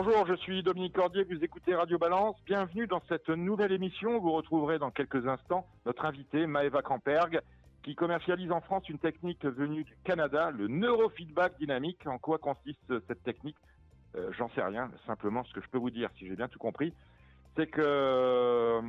Bonjour, je suis Dominique Cordier, vous écoutez Radio Balance. Bienvenue dans cette nouvelle émission. Vous retrouverez dans quelques instants notre invité Maëva Kamperg qui commercialise en France une technique venue du Canada, le neurofeedback dynamique. En quoi consiste cette technique euh, J'en sais rien. Simplement, ce que je peux vous dire, si j'ai bien tout compris, c'est que euh,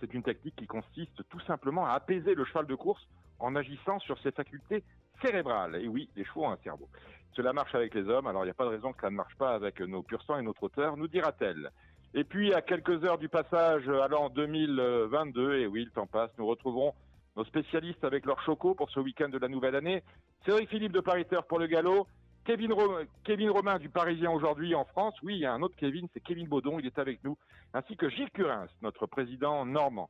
c'est une technique qui consiste tout simplement à apaiser le cheval de course en agissant sur ses facultés cérébrales. Et oui, les chevaux ont un cerveau. Cela marche avec les hommes, alors il n'y a pas de raison que ça ne marche pas avec nos pur sang et notre auteur, nous dira-t-elle. Et puis, à quelques heures du passage à l'an 2022, et oui, le temps passe, nous retrouverons nos spécialistes avec leur choco pour ce week-end de la nouvelle année. Cédric Philippe de Pariteur pour le galop. Kevin, Kevin Romain du Parisien aujourd'hui en France. Oui, il y a un autre Kevin, c'est Kevin Baudon, il est avec nous. Ainsi que Gilles Curins, notre président normand.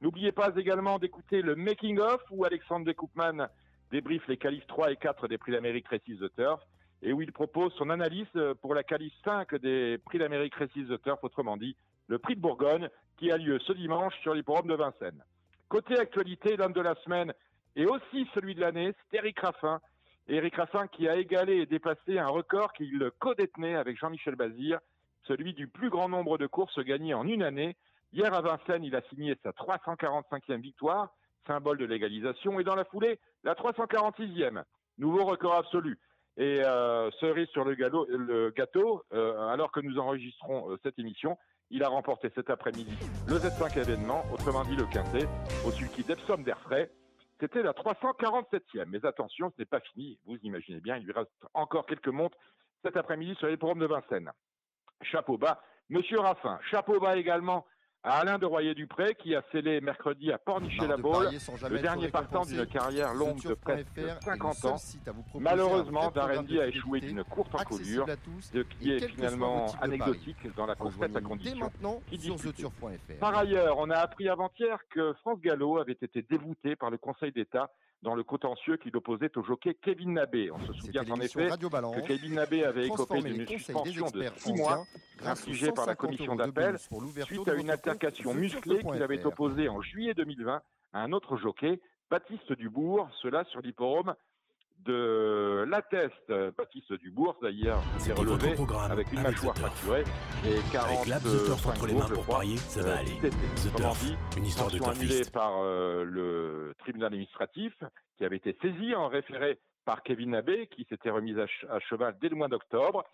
N'oubliez pas également d'écouter le Making of où Alexandre Decoupman débriefe les qualifs 3 et 4 des prix d'Amérique Récise de Turf et où il propose son analyse pour la qualif 5 des prix d'Amérique Récise de Turf, autrement dit, le prix de Bourgogne qui a lieu ce dimanche sur l'hipporome de Vincennes. Côté actualité, l'homme de la semaine et aussi celui de l'année, c'est Eric Raffin. Eric Raffin qui a égalé et dépassé un record qu'il co-détenait avec Jean-Michel Bazir, celui du plus grand nombre de courses gagnées en une année. Hier à Vincennes, il a signé sa 345e victoire, symbole de l'égalisation, et dans la foulée, la 346e, nouveau record absolu. Et euh, cerise sur le, gâteau, euh, alors que nous enregistrons euh, cette émission, il a remporté cet après-midi le Z5 événement, autrement dit le quintet, au sulky d'Epsom d'Airfray. C'était la 347e. Mais attention, ce n'est pas fini. Vous imaginez bien, il lui reste encore quelques montres cet après-midi sur les programmes de Vincennes. Chapeau bas, Monsieur Raffin. Chapeau bas également à Alain de Royer-Dupré qui a scellé mercredi à Pornichet-la-Baule le dernier partant d'une carrière longue de presque 50 ans. Malheureusement, Darendi a échoué d'une courte encolure, ce qui est finalement anecdotique dans la compète à condition qui Par ailleurs, on a appris avant-hier que France Gallo avait été dévoutée par le Conseil d'État dans le contentieux qui l'opposait au jockey Kevin Nabé. On se souvient en effet que Kevin Nabé avait écopé d'une suspension de six mois infligée par la commission d'appel suite à une altercation musclée qu'il avait opposée en juillet 2020 à un autre jockey, Baptiste Dubourg, cela sur l'hipporome de l'atteste Baptiste Dubourg d'ailleurs s'est relevé avec une mâchoire fracturée et 40 avec entre les mains pour parier ça va aller. The Turf, une histoire de annulée par euh, le tribunal administratif qui avait été saisi en référé par Kevin Abbé qui s'était remis à, ch à, cheval dès le mois d'octobre.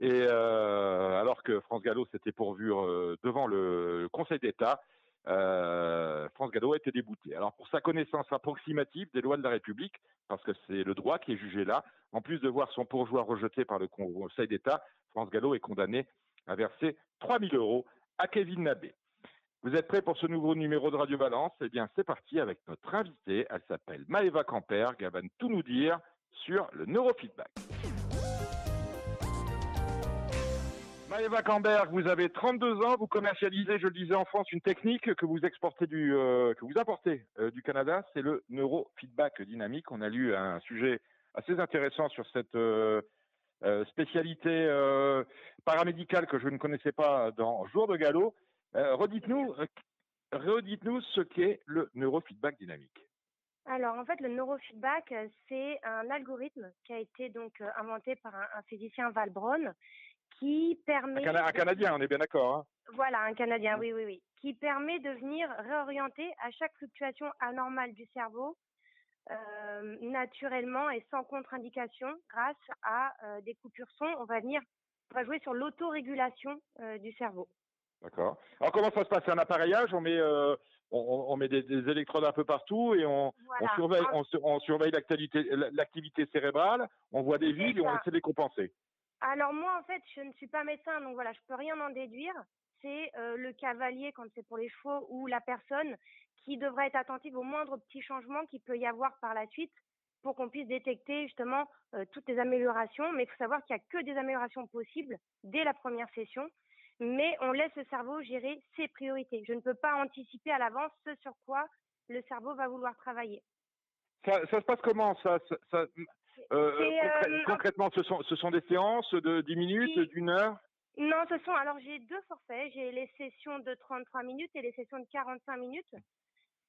Et euh, alors que France Gallo s'était pourvu euh, devant le Conseil d'État euh, France Gallo a été débouté. Alors pour sa connaissance approximative des lois de la République, parce que c'est le droit qui est jugé là, en plus de voir son pourvoi rejeté par le Conseil d'État, France Gallo est condamné à verser 3 000 euros à Kevin Nabé. Vous êtes prêts pour ce nouveau numéro de Radio Balance? Eh bien, c'est parti avec notre invitée. Elle s'appelle Maëva Camperg. Elle va tout nous dire sur le neurofeedback. Maëva Camberg, vous avez 32 ans, vous commercialisez, je le disais en France, une technique que vous exportez du, euh, que vous importez euh, du Canada, c'est le neurofeedback dynamique. On a lu un sujet assez intéressant sur cette euh, spécialité paramédicale que je ne connaissais pas dans Jour de Galop. redites-nous, redites-nous ce qu'est le neurofeedback dynamique. Alors en fait, le neurofeedback, c'est un algorithme qui a été donc inventé par un, un physicien Val Braun qui permet... Un, Canadien, on est bien d'accord. Hein voilà, un Canadien, oui, oui, oui. Qui permet de venir réorienter à chaque fluctuation anormale du cerveau euh, naturellement et sans contre-indication grâce à euh, des coupures son. On va venir, on va jouer sur l'autorégulation euh, du cerveau. D'accord. Alors comment ça se passe? C'est un appareillage? On met, on, on, met des, des, électrodes un peu partout et on, voilà. on surveille, on, on surveille l'activité cérébrale. On voit des vides et on essaie de les compenser. Alors moi, en fait, je ne suis pas médecin, donc voilà, je peux rien en déduire. C'est euh, le cavalier quand c'est pour les chevaux ou la personne qui devrait être attentive aux moindres petits changements qu'il peut y avoir par la suite pour qu'on puisse détecter justement euh, toutes les améliorations. Mais il faut savoir qu'il n'y a que des améliorations possibles dès la première session. Mais on laisse le cerveau gérer ses priorités. Je ne peux pas anticiper à l'avance ce sur quoi le cerveau va vouloir travailler. Ça, se passe comment ça, concrè- euh, Concrètement, ce sont, ce sont des séances de 10 minutes, Oui. d'une heure? Non, ce sont alors j'ai deux forfaits. J'ai les sessions de 33 minutes et les sessions de 45 minutes.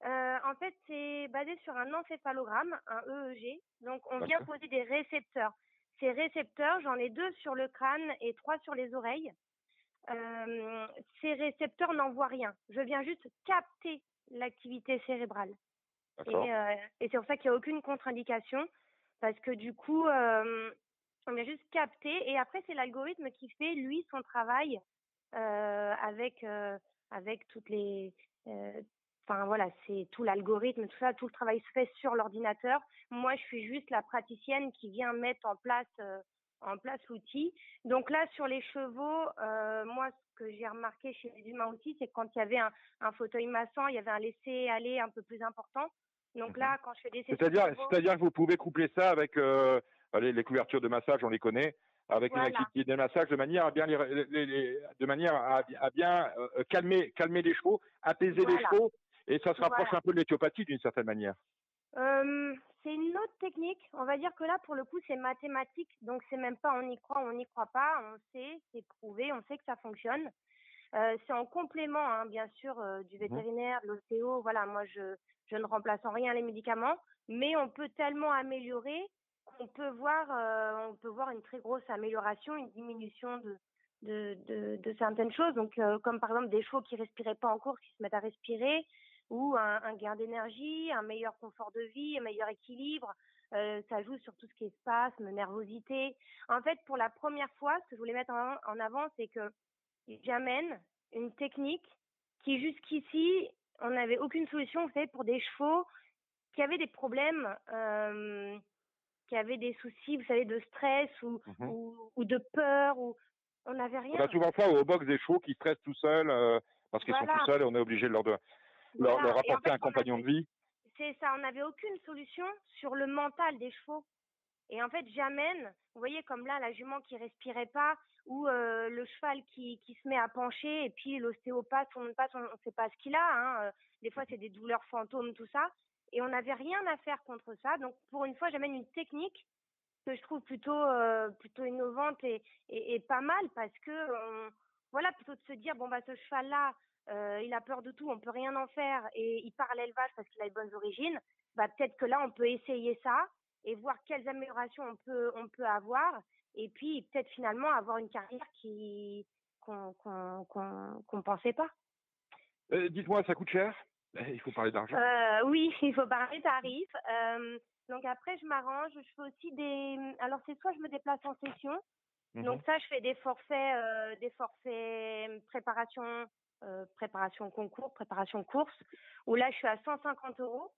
Euh, en fait, c'est basé sur un encéphalogramme, un EEG. Donc, on vient poser des récepteurs. Ces récepteurs, j'en ai deux sur le crâne et trois sur les oreilles. Euh, ces récepteurs n'envoient rien. Je viens juste capter l'activité cérébrale. Et, euh, et c'est pour ça qu'il n'y a aucune contre-indication, parce que du coup, on vient juste capter, et après, c'est l'algorithme qui fait, lui, son travail avec, avec toutes les... Enfin voilà, c'est tout l'algorithme, tout ça, tout le travail se fait sur l'ordinateur. Moi, je suis juste la praticienne qui vient mettre en place, en place l'outil. Donc là, sur les chevaux, moi, ce que j'ai remarqué chez les humains aussi, c'est quand il y avait un, un fauteuil massant, il y avait un laisser-aller un peu plus important. Donc Mhm. là, quand je fais des sessions C'est-à-dire, que vous pouvez coupler ça avec euh, les, les couvertures de massage, on les connaît, avec Voilà. une activité de massage de manière à bien, les, les- les- de manière à, à bien euh, calmer, calmer les chevaux, apaiser les chevaux, et ça se rapproche Voilà. un peu de l'éthiopathie d'une certaine manière. Euh, c'est une autre technique. On va dire que là, pour le coup, c'est mathématique. Donc, c'est même pas on y croit, on n'y croit pas. On sait, c'est prouvé, on sait que ça fonctionne. Euh, c'est en complément, hein, bien sûr, euh, du vétérinaire, de l'ostéo. Voilà, moi, je, je ne remplace en rien les médicaments, mais on peut tellement améliorer qu'on peut voir, euh, on peut voir une très grosse amélioration, une diminution de, certaines choses. Donc, euh, comme par exemple des chevaux qui respiraient pas en course, qui se mettent à respirer, ou un, gain d'énergie, un meilleur confort de vie, un meilleur équilibre. Euh, ça joue sur tout ce qui est spasme, nervosité. En fait, pour la première fois, ce que je voulais mettre en avant, c'est que j'amène une technique qui jusqu'ici, on n'avait aucune solution, vous savez, pour des chevaux qui avaient des problèmes, euh, qui avaient des soucis, vous savez, de stress ou, Mhm. ou, ou de peur, ou on n'avait rien. On a souvent ça au box des chevaux qui stressent tout seuls euh, parce qu'ils Voilà. sont tout seuls et on est obligé de leur, de- leur, Voilà. leur Et en apporter fait, un compagnon de vie. C'est ça, on n'avait aucune solution sur le mental des chevaux. Et en fait, j'amène, vous voyez, comme là, la jument qui respirait pas, ou euh, le cheval qui, qui se met à pencher, et puis l'ostéopathe, on ne passe, on ne sait pas ce qu'il a. Hein. euh, Des fois, c'est des douleurs fantômes, tout ça. Et on n'avait rien à faire contre ça. Donc, pour une fois, j'amène une technique que je trouve plutôt, euh, plutôt innovante et, et, et pas mal, parce que, on- voilà, plutôt de se dire, bon, bah, ce cheval-là, euh, il a peur de tout, on peut rien en faire, et il part à l'élevage parce qu'il a les bonnes origines, bah, peut-être que là, on peut essayer ça et voir quelles améliorations on peut, on peut avoir, et puis peut-être finalement avoir une carrière qui qu'on qu'on qu'on qu'on pensait pas. Euh, Dites-moi, ça coûte cher? Il faut parler d'argent. Euh, oui, il faut parler tarifs. Euh, donc après, je m'arrange. Je fais aussi des. Alors c'est soit je me déplace en session. Mhm. Donc ça, je fais des forfaits, euh, des forfaits préparation, euh, préparation concours, préparation course. Où là, je suis à 150 euros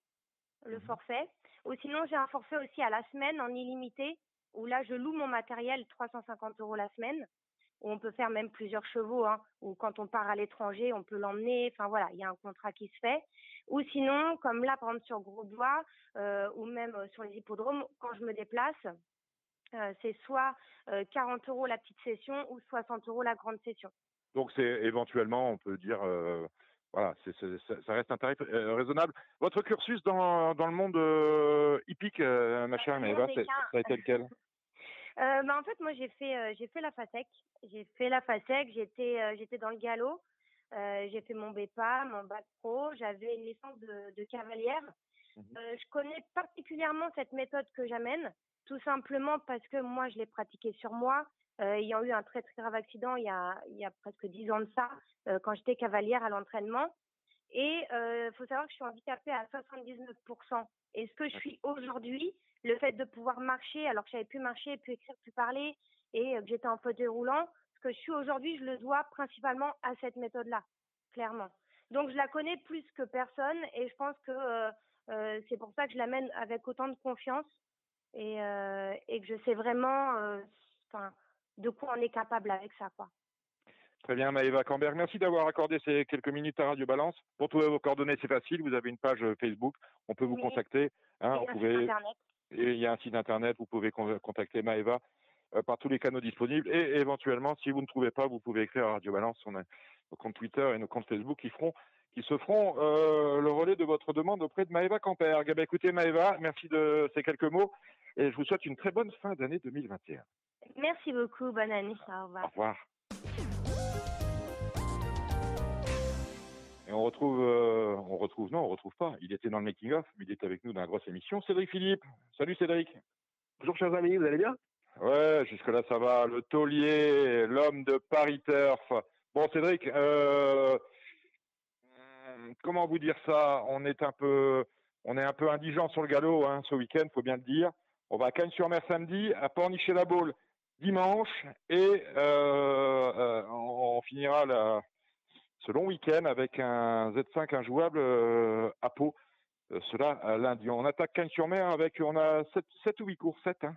le Mhm. forfait. Ou sinon, j'ai un forfait aussi à la semaine en illimité. Où là, je loue mon matériel 350 euros la semaine. Où on peut faire même plusieurs chevaux. Hein, ou quand on part à l'étranger, on peut l'emmener. Enfin voilà, il y a un contrat qui se fait. Ou sinon, comme là, par exemple sur Grosbois, euh, ou même euh, sur les hippodromes, quand je me déplace, euh, c'est soit euh, 40 euros la petite session ou 60 euros la grande session. Donc c'est éventuellement, on peut dire, voilà, c'est- ça- ça reste un tarif euh, raisonnable. Votre cursus dans, dans le monde euh, hippique, euh, ma chère Maëva, ça a été lequel? Bah, en fait, moi, j'ai fait, j'ai fait la FASEC. J'ai fait la FASEC. J'étais, j'étais dans le galop. J'ai fait mon BEPA, mon bac pro. J'avais une licence de, de cavalière. Euh, je connais particulièrement cette méthode que j'amène, tout simplement parce que moi, je l'ai pratiquée sur moi. Euh, ayant eu un très très grave accident il y a, il y a presque dix ans de ça, euh, quand j'étais cavalière à l'entraînement. Et il faut savoir que je suis handicapée à 79%. Et ce que je suis aujourd'hui, le fait de pouvoir marcher, alors que j'avais pu marcher, pu écrire, pu parler, et euh, que j'étais en fauteuil roulant, ce que je suis aujourd'hui, je le dois principalement à cette méthode-là, clairement. Donc je la connais plus que personne, et je pense que euh, euh, c'est pour ça que je l'amène avec autant de confiance, et, euh, et que je sais vraiment, euh, enfin, de quoi on est capable avec ça, quoi. Très bien, Maëva Camberg. Merci d'avoir accordé ces quelques minutes à Radio Balance. Pour trouver vos coordonnées, c'est facile. Vous avez une page euh, Facebook. On peut vous Oui. contacter. hein, pouvez, internet. et il y a un site internet. Vous pouvez con- contacter Maëva euh, par tous les canaux disponibles. Et éventuellement, si vous ne trouvez pas, vous pouvez écrire à Radio Balance. On a nos comptes Twitter et nos comptes Facebook qui feront qui se feront le relais de votre demande auprès de Maëva Camperg. Eh ben, écoutez Maëva, merci de ces quelques mots et je vous souhaite une très bonne fin d'année 2021. Merci beaucoup, bonne année, au revoir. Au revoir. Et on retrouve, on retrouve, non, on retrouve pas. Il était dans le making of, mais il était avec nous dans la grosse émission. Cédric Philippe. Salut Cédric. Bonjour chers amis, vous allez bien? Ouais, jusque-là ça va. Le taulier, l'homme de Paris Turf. Bon Cédric, euh, comment vous dire ça? On est un peu, on est un peu indigent sur le galop hein, ce week-end, faut bien le dire. On va à Cannes-sur-Mer samedi, à Pornichet-la-Baule dimanche, et euh, euh, on finira la, ce long week-end avec un Z5 injouable à Pau. cela lundi. On attaque Cannes-sur-Mer avec, on a 7, ou 8 courses, 7 hein?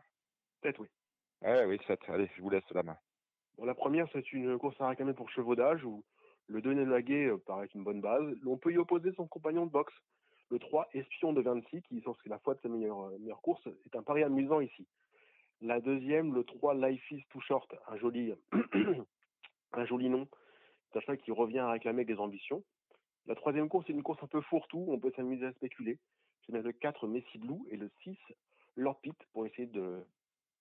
7 oui. Eh oui, 7. Allez, je vous laisse la main. Bon, la première, c'est une course à réclamer pour chevaudage où le 2 Laguet euh, paraît une bonne base. On peut y opposer son compagnon de boxe, le 3 Espion de 26, qui c'est la fois de sa meilleure, euh, meilleure course. C'est un pari amusant ici. La deuxième, le 3 Life is Too Short, un joli, un joli nom. C'est un qui revient à réclamer des ambitions. La troisième course, c'est une course un peu fourre-tout, on peut s'amuser à spéculer. Je mets le 4 Messi Blue et le 6 Lord Pitt pour essayer de,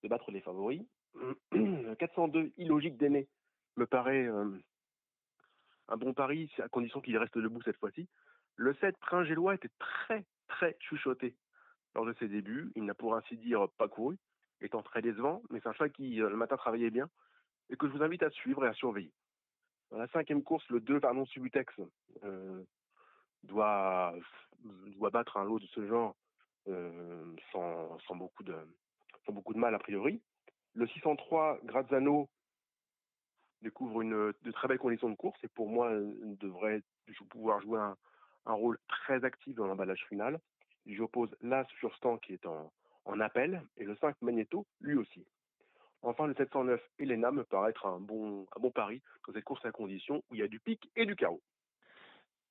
battre les favoris. 402 illogique d'aîné me paraît euh, un bon pari, à condition qu'il reste debout cette fois-ci. Le 7 Prince Gélois était très très chuchoté lors de ses débuts. Il n'a pour ainsi dire pas couru, étant très décevant, mais c'est un chat qui euh, le matin travaillait bien et que je vous invite à suivre et à surveiller. Dans la cinquième course, le 2 pardon, Subutex euh, doit, doit battre un lot de ce genre sans, sans, beaucoup de, sans beaucoup de mal a priori. Le 603 Grazzano découvre une, de très belles conditions de course et pour moi euh, devrait pouvoir jouer un, rôle très actif dans l'emballage final. J'oppose l'As Furstan qui est en, en, appel et le 5 Magneto lui aussi. Enfin, le 709 Elena me paraît être un bon, un bon pari dans cette course à condition où il y a du pic et du carreau.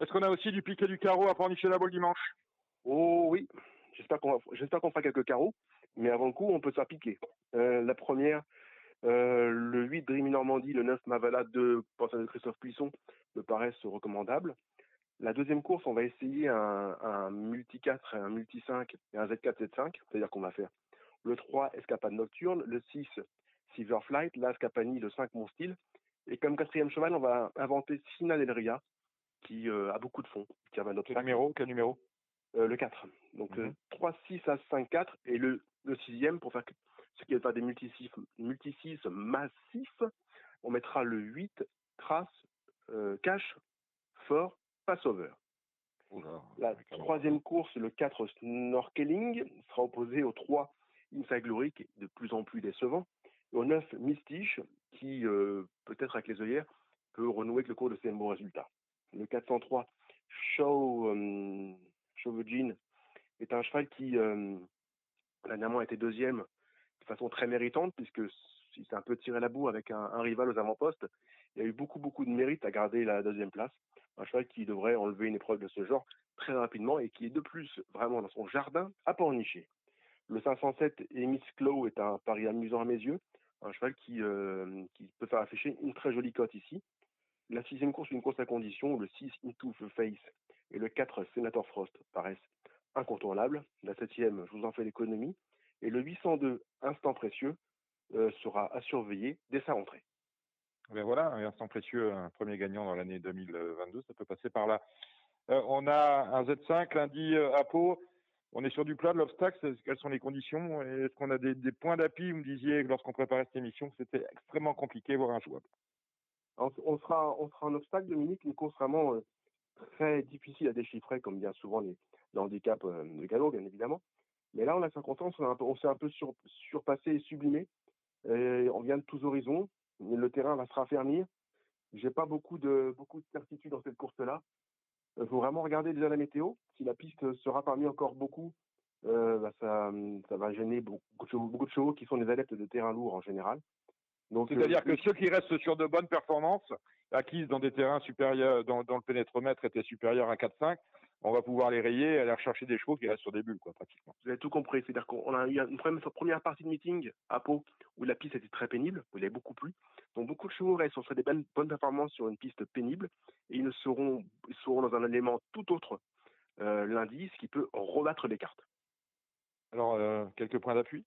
Est-ce qu'on a aussi du pic et du carreau à pornicher la balle dimanche? Oh oui, j'espère qu'on qu'on fera quelques carreaux. Mais avant le coup, on peut s'appliquer. Euh, la première, euh, le 8 Dream Normandie, le 9 Mavala de de Christophe Puisson me paraissent recommandables. La deuxième course, on va essayer un, un multi 4, un multi 5 et un Z4 Z5, c'est-à-dire qu'on va faire le 3 Escapade Nocturne, le 6 Silver Flight, la Scapani, le 5 Mon Style. Et comme quatrième cheval, on va inventer Sina Del Ria, qui euh, a beaucoup de fonds. Qui a quel numéro, quel numéro? Euh, Le 4. Donc 3, 6 à 5, 4. Et le le sixième, pour faire ce qui n'est pas des multisix, multisix massifs, on mettra le 8 trace, euh, cache, fort, passover. La troisième course, le 4 snorkeling, sera opposé au 3 Inside Glory, qui est de plus en plus décevant, et au 9 Mystiche, qui, euh, peut-être avec les œillères, peut renouer avec le cours de ses bons résultats. Le 403 Show, Show Virgin est un cheval qui, euh, Dernièrement, a été deuxième de façon très méritante, puisque il s'est un peu tiré la boue avec un, rival aux avant-postes. Il a eu beaucoup, beaucoup de mérite à garder la deuxième place. Un cheval qui devrait enlever une épreuve de ce genre très rapidement et qui est de plus vraiment dans son jardin à pornicher. Le 507 Emis Clow est un pari amusant à mes yeux. Un cheval qui, euh, qui peut faire afficher une très jolie cote ici. La sixième course, une course à condition, le 6 Into the Face et le 4 Senator Frost paraissent incontournable. La septième, je vous en fais l'économie. Et le 802, instant précieux, euh, sera à surveiller dès sa rentrée. Ben voilà, un instant précieux, un premier gagnant dans l'année 2022, ça peut passer par là. Euh, on a un Z5 lundi euh, à Pau. On est sur du plat de l'obstacle. Quelles sont les conditions? Est-ce qu'on a des, points d'appui? Vous me disiez lorsqu'on préparait cette émission que c'était extrêmement compliqué, voire injouable. On sera, on sera un obstacle, Dominique, une course vraiment très difficile à déchiffrer, comme bien souvent les, le handicap euh, de galop, bien évidemment. Mais là, on a 50 ans, on s'est un peu surpassé et sublimé. Et on vient de tous horizons. Le terrain va se raffermir. J'ai pas beaucoup de beaucoup de certitude dans cette course-là. Il faut vraiment regarder déjà la météo. Si la piste sera parmi encore beaucoup, euh, bah, ça, ça va gêner beaucoup de, chevaux, beaucoup de chevaux qui sont des adeptes de terrain lourd en général. C'est-à-dire euh, que ceux qui restent sur de bonnes performances, acquises dans des terrains supérieurs, dans, dans le pénétromètre était supérieur à 4-5, on va pouvoir les rayer et aller rechercher des chevaux qui restent sur des bulles, quoi, pratiquement. Vous avez tout compris. C'est-à-dire qu'on a eu une première partie de meeting à Pau où la piste était très pénible, où il y avait beaucoup plu. Donc beaucoup de chevaux restent, fait des bonnes, bonnes performances sur une piste pénible et ils ne seront, ils seront dans un élément tout autre euh, lundi, ce qui peut rebattre les cartes. Alors, euh, quelques points d'appui?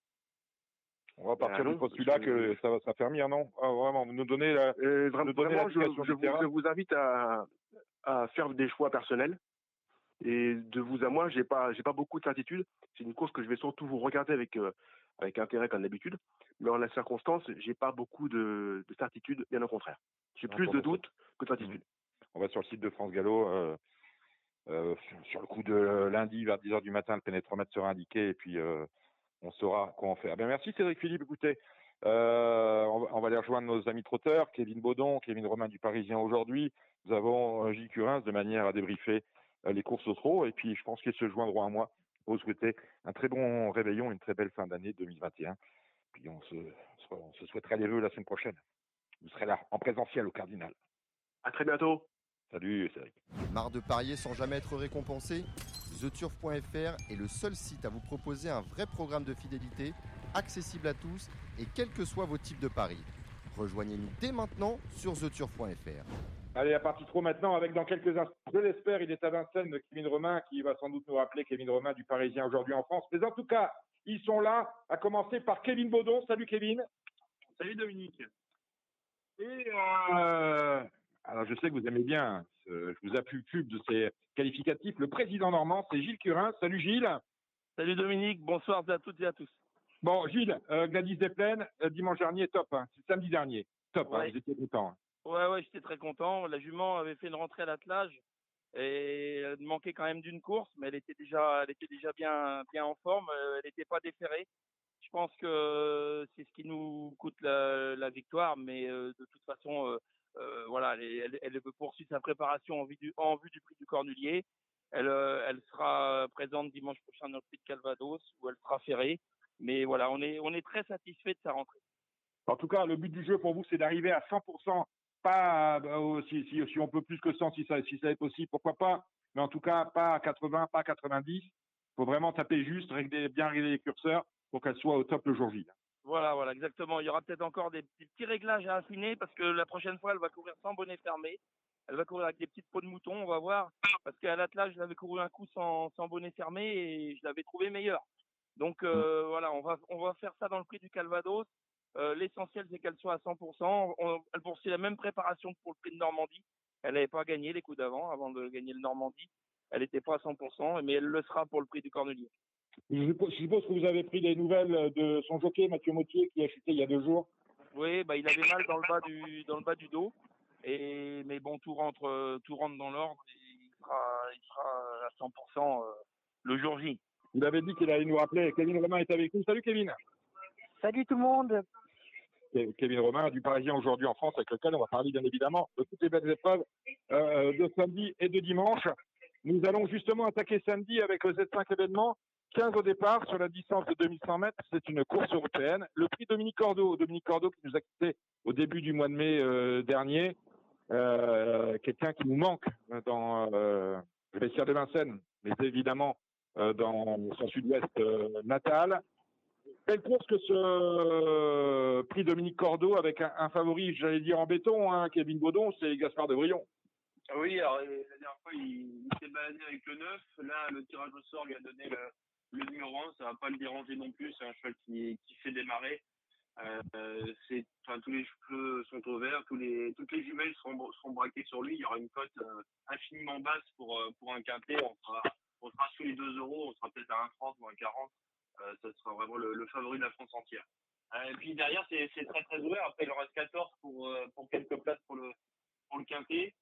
On va partir Ah du postulat que ça va s'affermir, non? Ah, Vraiment, vous nous donnez la... Euh, nous donner vraiment, je, vous, je vous invite à, à faire des choix personnels. Et de vous à moi, j'ai pas, j'ai pas beaucoup de certitude. C'est une course que je vais surtout vous regarder avec, euh, avec intérêt comme d'habitude. Mais en la circonstance, j'ai pas beaucoup de, de certitude, bien au contraire. J'ai Ah, plus de bah, doutes que de certitude. On va sur le site de France Gallo. euh, euh, sur- sur le coup de lundi vers 10h du matin, le pénétromètre sera indiqué et puis on saura quoi en faire. Ben, merci Cédric Philippe. Écoutez, euh, on, va, on va aller rejoindre nos amis trotteurs, Kevin Baudon, Kevin Romain du Parisien aujourd'hui. Nous avons Gilles Curins de manière à débriefer les courses au trot et puis je pense qu'ils se joindront à moi pour vous souhaiter un très bon réveillon, une très belle fin d'année 2021. Puis on se, on se souhaitera les vœux la semaine prochaine. Vous serez là en présentiel au Cardinal. À très bientôt. Salut Cédric. Marre de parier sans jamais être récompensé? TheTurf.fr est le seul site à vous proposer un vrai programme de fidélité, accessible à tous et quels que soient vos types de paris. Rejoignez-nous dès maintenant sur TheTurf.fr. Allez, la partie trop maintenant avec dans quelques instants. Je l'espère, il est à Vincennes, Kevin Romain, qui va sans doute nous rappeler Kevin Romain du Parisien aujourd'hui en France. Mais en tout cas, ils sont là, à commencer par Kevin Baudon. Salut Kevin. Salut Dominique. Et euh, alors je sais que vous aimez bien, ce- je vous appuie le pub de ces qualificatifs. Le président normand, c'est Gilles Curin. Salut Gilles. Salut Dominique, bonsoir à toutes et à tous. Bon, Gilles, euh, Gladys Desplaines, euh, dimanche dernier, top. Hein. C'est samedi dernier. Top, hein, Ouais. vous étiez content. hein. Ouais, ouais, j'étais très content. La jument avait fait une rentrée à l'attelage et elle manquait quand même d'une course, mais elle était déjà, elle était déjà bien, bien en forme. Euh, Elle n'était pas déférée. Je pense que c'est ce qui nous coûte la, victoire, mais euh, de toute façon, euh, euh, voilà, elle, elle, elle poursuit sa préparation en vue du, prix du Cornulier. Elle, euh, elle sera présente dimanche prochain dans le prix de Calvados où elle sera ferrée. Mais voilà, on est, on est très satisfait de sa rentrée. En tout cas, le but du jeu pour vous, c'est d'arriver à 100%. Pas oh, si, si, si on peut plus que 100, si ça, si ça est possible, pourquoi pas. Mais en tout cas, pas à 80, pas à 90. Il faut vraiment taper juste, régler, bien régler les curseurs pour qu'elle soit au top le jour J. Voilà, voilà, exactement. Il y aura peut-être encore des, des petits réglages à affiner parce que la prochaine fois, elle va courir sans bonnet fermé. Elle va courir avec des petites peaux de mouton, on va voir. Parce qu'à l'attelage, je l'avais couru un coup sans, sans bonnet fermé et je l'avais trouvé meilleur. Donc euh, voilà, on va, on va faire ça dans le prix du Calvados. Euh, L'essentiel, c'est qu'elle soit à 100%. On- elle poursuit la même préparation que pour le prix de Normandie. Elle n'avait pas gagné les coups d'avant, avant de gagner le Normandie. Elle n'était pas à 100%, mais elle le sera pour le prix du Cornelier. Je suppose, je suppose que vous avez pris des nouvelles de son jockey, Mathieu Mautier, qui a chuté il y a deux jours. Oui, bah, il avait mal dans le bas du dans le bas du dos. Et mais bon, tout rentre euh, tout rentre dans l'ordre. Il sera il sera à 100% euh, le jour J. Il avait dit qu'il allait nous rappeler. Kevin Romain est avec nous. Salut Kevin. Salut tout le monde. Ke- Kevin Romain du Parisien aujourd'hui en France, avec lequel on va parler bien évidemment de toutes les belles épreuves euh, de samedi et de dimanche. Nous allons justement attaquer samedi avec le Z5 événement. 15 au départ sur la distance de 2100 mètres. C'est une course européenne. Le prix Dominique Cordeau, Dominique Cordeau qui nous a quittés au début du mois de mai euh, dernier. Euh, Quelqu'un qui nous manque dans le vestiaire de Vincennes, mais évidemment dans son sud-ouest natal. Quelle course que ce euh, prix Dominique Cordeau avec un, favori, j'allais dire en béton, hein, Kevin Baudon, c'est Gaspard de Brion. Oui, alors euh, la dernière fois, il, s'est baladé avec le 9. Là, le tirage au sort lui a donné le, le numéro 1. Ça va pas le déranger non plus. C'est un cheval qui, qui fait démarrer. Euh, enfin, tous les cheveux sont au vert. Toutes les jumelles seront, braquées sur lui. Il y aura une cote infiniment basse pour, pour un quintet. On sera, on sera sous les 2 euros. On sera peut-être à 1,30 ou 1,40. Euh, ça sera vraiment le, le favori de la France entière. Euh, et puis derrière, c'est, très très ouvert. Après, il en reste 14 pour, euh, pour quelques places pour le, pour le quintet.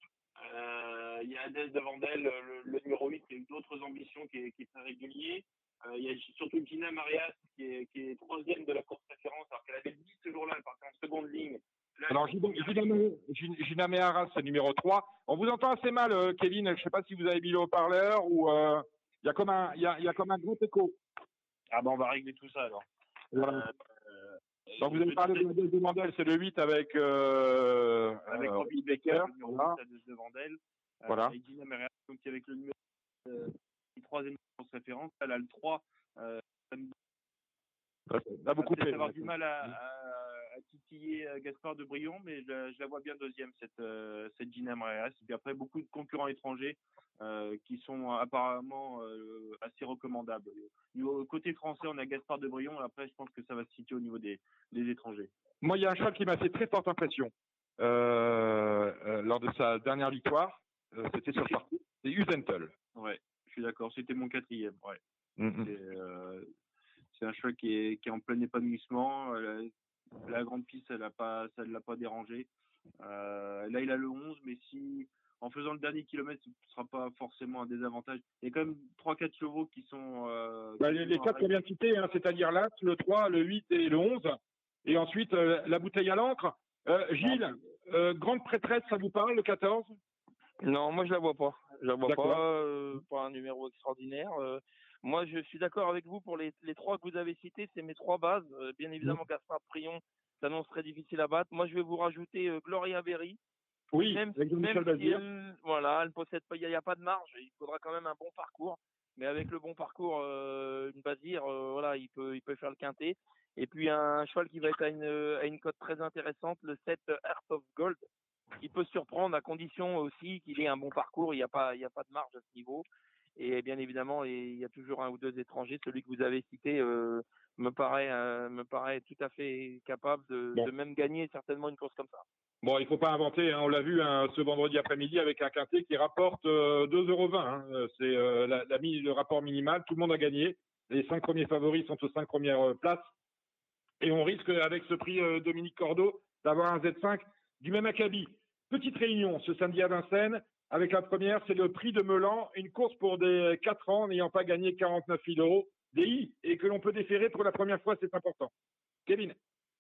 Euh, il y a Hadès devant d'elle, le, le numéro 8, qui a eu d'autres ambitions, qui est, qui est très régulier. Euh, il y a surtout Gina Marias, qui est, qui est troisième de la course référence, alors qu'elle avait 10 ce jour-là, elle partait en seconde ligne. Là, Alors, Gina- Meharas, c'est numéro 3. On vous entend assez mal, euh, Kevin. Je ne sais pas si vous avez mis le haut-parleur ou euh, il y, a comme un- il y, a, il y a comme un gros écho. Ah ben on va régler tout ça alors. Voilà. Euh, Donc, vous avez parlé de de Mandel, c'est le 8 avec, euh, avec euh, Robin Becker, Becker, le numéro voilà. 8, Hadès devant d'elle. Euh, Voilà. Et Gina Marias, donc avec le numéro euh, troisième référence. Elle a le 3. Euh, beaucoup peut fait. avoir du mal à, à titiller euh, Gaspard de Brion, mais je, je la vois bien deuxième, cette, euh, cette Gina Mareas. Et puis après, beaucoup de concurrents étrangers euh, qui sont apparemment euh, assez recommandables. Au côté français, on a Gaspard de Brion. Après, je pense que ça va se situer au niveau des, des étrangers. Moi, il y a un cheval qui m'a fait très forte impression lors de sa dernière victoire. C'était sur le parcours. C'est Usentel. Ouais, je suis d'accord. C'était mon quatrième. Ouais. Mhm. C'est euh, c'est un cheval qui est, qui est en plein épanouissement. La, grande piste, elle a pas, ça ne l'a pas dérangé. Euh, là, il a le 11, mais si en faisant le dernier kilomètre, ce ne sera pas forcément un désavantage. Il y a quand même 3-4 chevaux qui sont. Euh, Bah, qui les, les sont quatre qu'on vient de citer, hein, c'est-à-dire l'As, le 3, le 8 et le 11. Et ensuite, euh, la bouteille à l'encre. Euh, Gilles, euh, grande prêtresse, ça vous parle, le 14 Non, moi je la vois pas. Je la vois pas. euh, pas un numéro extraordinaire. Moi, je suis d'accord avec vous pour les, les trois que vous avez cités. C'est mes trois bases. Euh, bien évidemment, Gaspard Prion s'annonce très difficile à battre. Moi, je vais vous rajouter euh, Gloria Berry. Oui, même, avec si- même si elle, voilà, elle possède pas, il n'y a, pas de marge. Il faudra quand même un bon parcours. Mais avec le bon parcours, euh, une Bazir, voilà, il peut, il peut faire le quintet. Et puis un cheval qui va être à une, à une cote très intéressante, le 7 Heart of Gold. Il peut surprendre à condition aussi qu'il ait un bon parcours. Il n'y a pas, il n'y a pas de marge à ce niveau. Et bien évidemment, il y a toujours un ou deux étrangers. Celui que vous avez cité euh, me paraît, euh, me paraît tout à fait capable de, Bon. de même gagner certainement une course comme ça. Bon, il faut pas inventer, hein, on l'a vu hein, ce vendredi après-midi avec un quintet qui rapporte euh, 2,20 euros. Hein, Euh, c'est euh, la, le rapport minimal, tout le monde a gagné. Les cinq premiers favoris sont aux cinq premières euh, places. Et on risque, avec ce prix euh, Dominique Cordeau, d'avoir un Z5 du même acabit. Petite réunion ce samedi à Vincennes. Avec la première, c'est le prix de Melan, une course pour des 4 ans n'ayant pas gagné 49 000 euros DI et que l'on peut déférer pour la première fois, c'est important. Kevin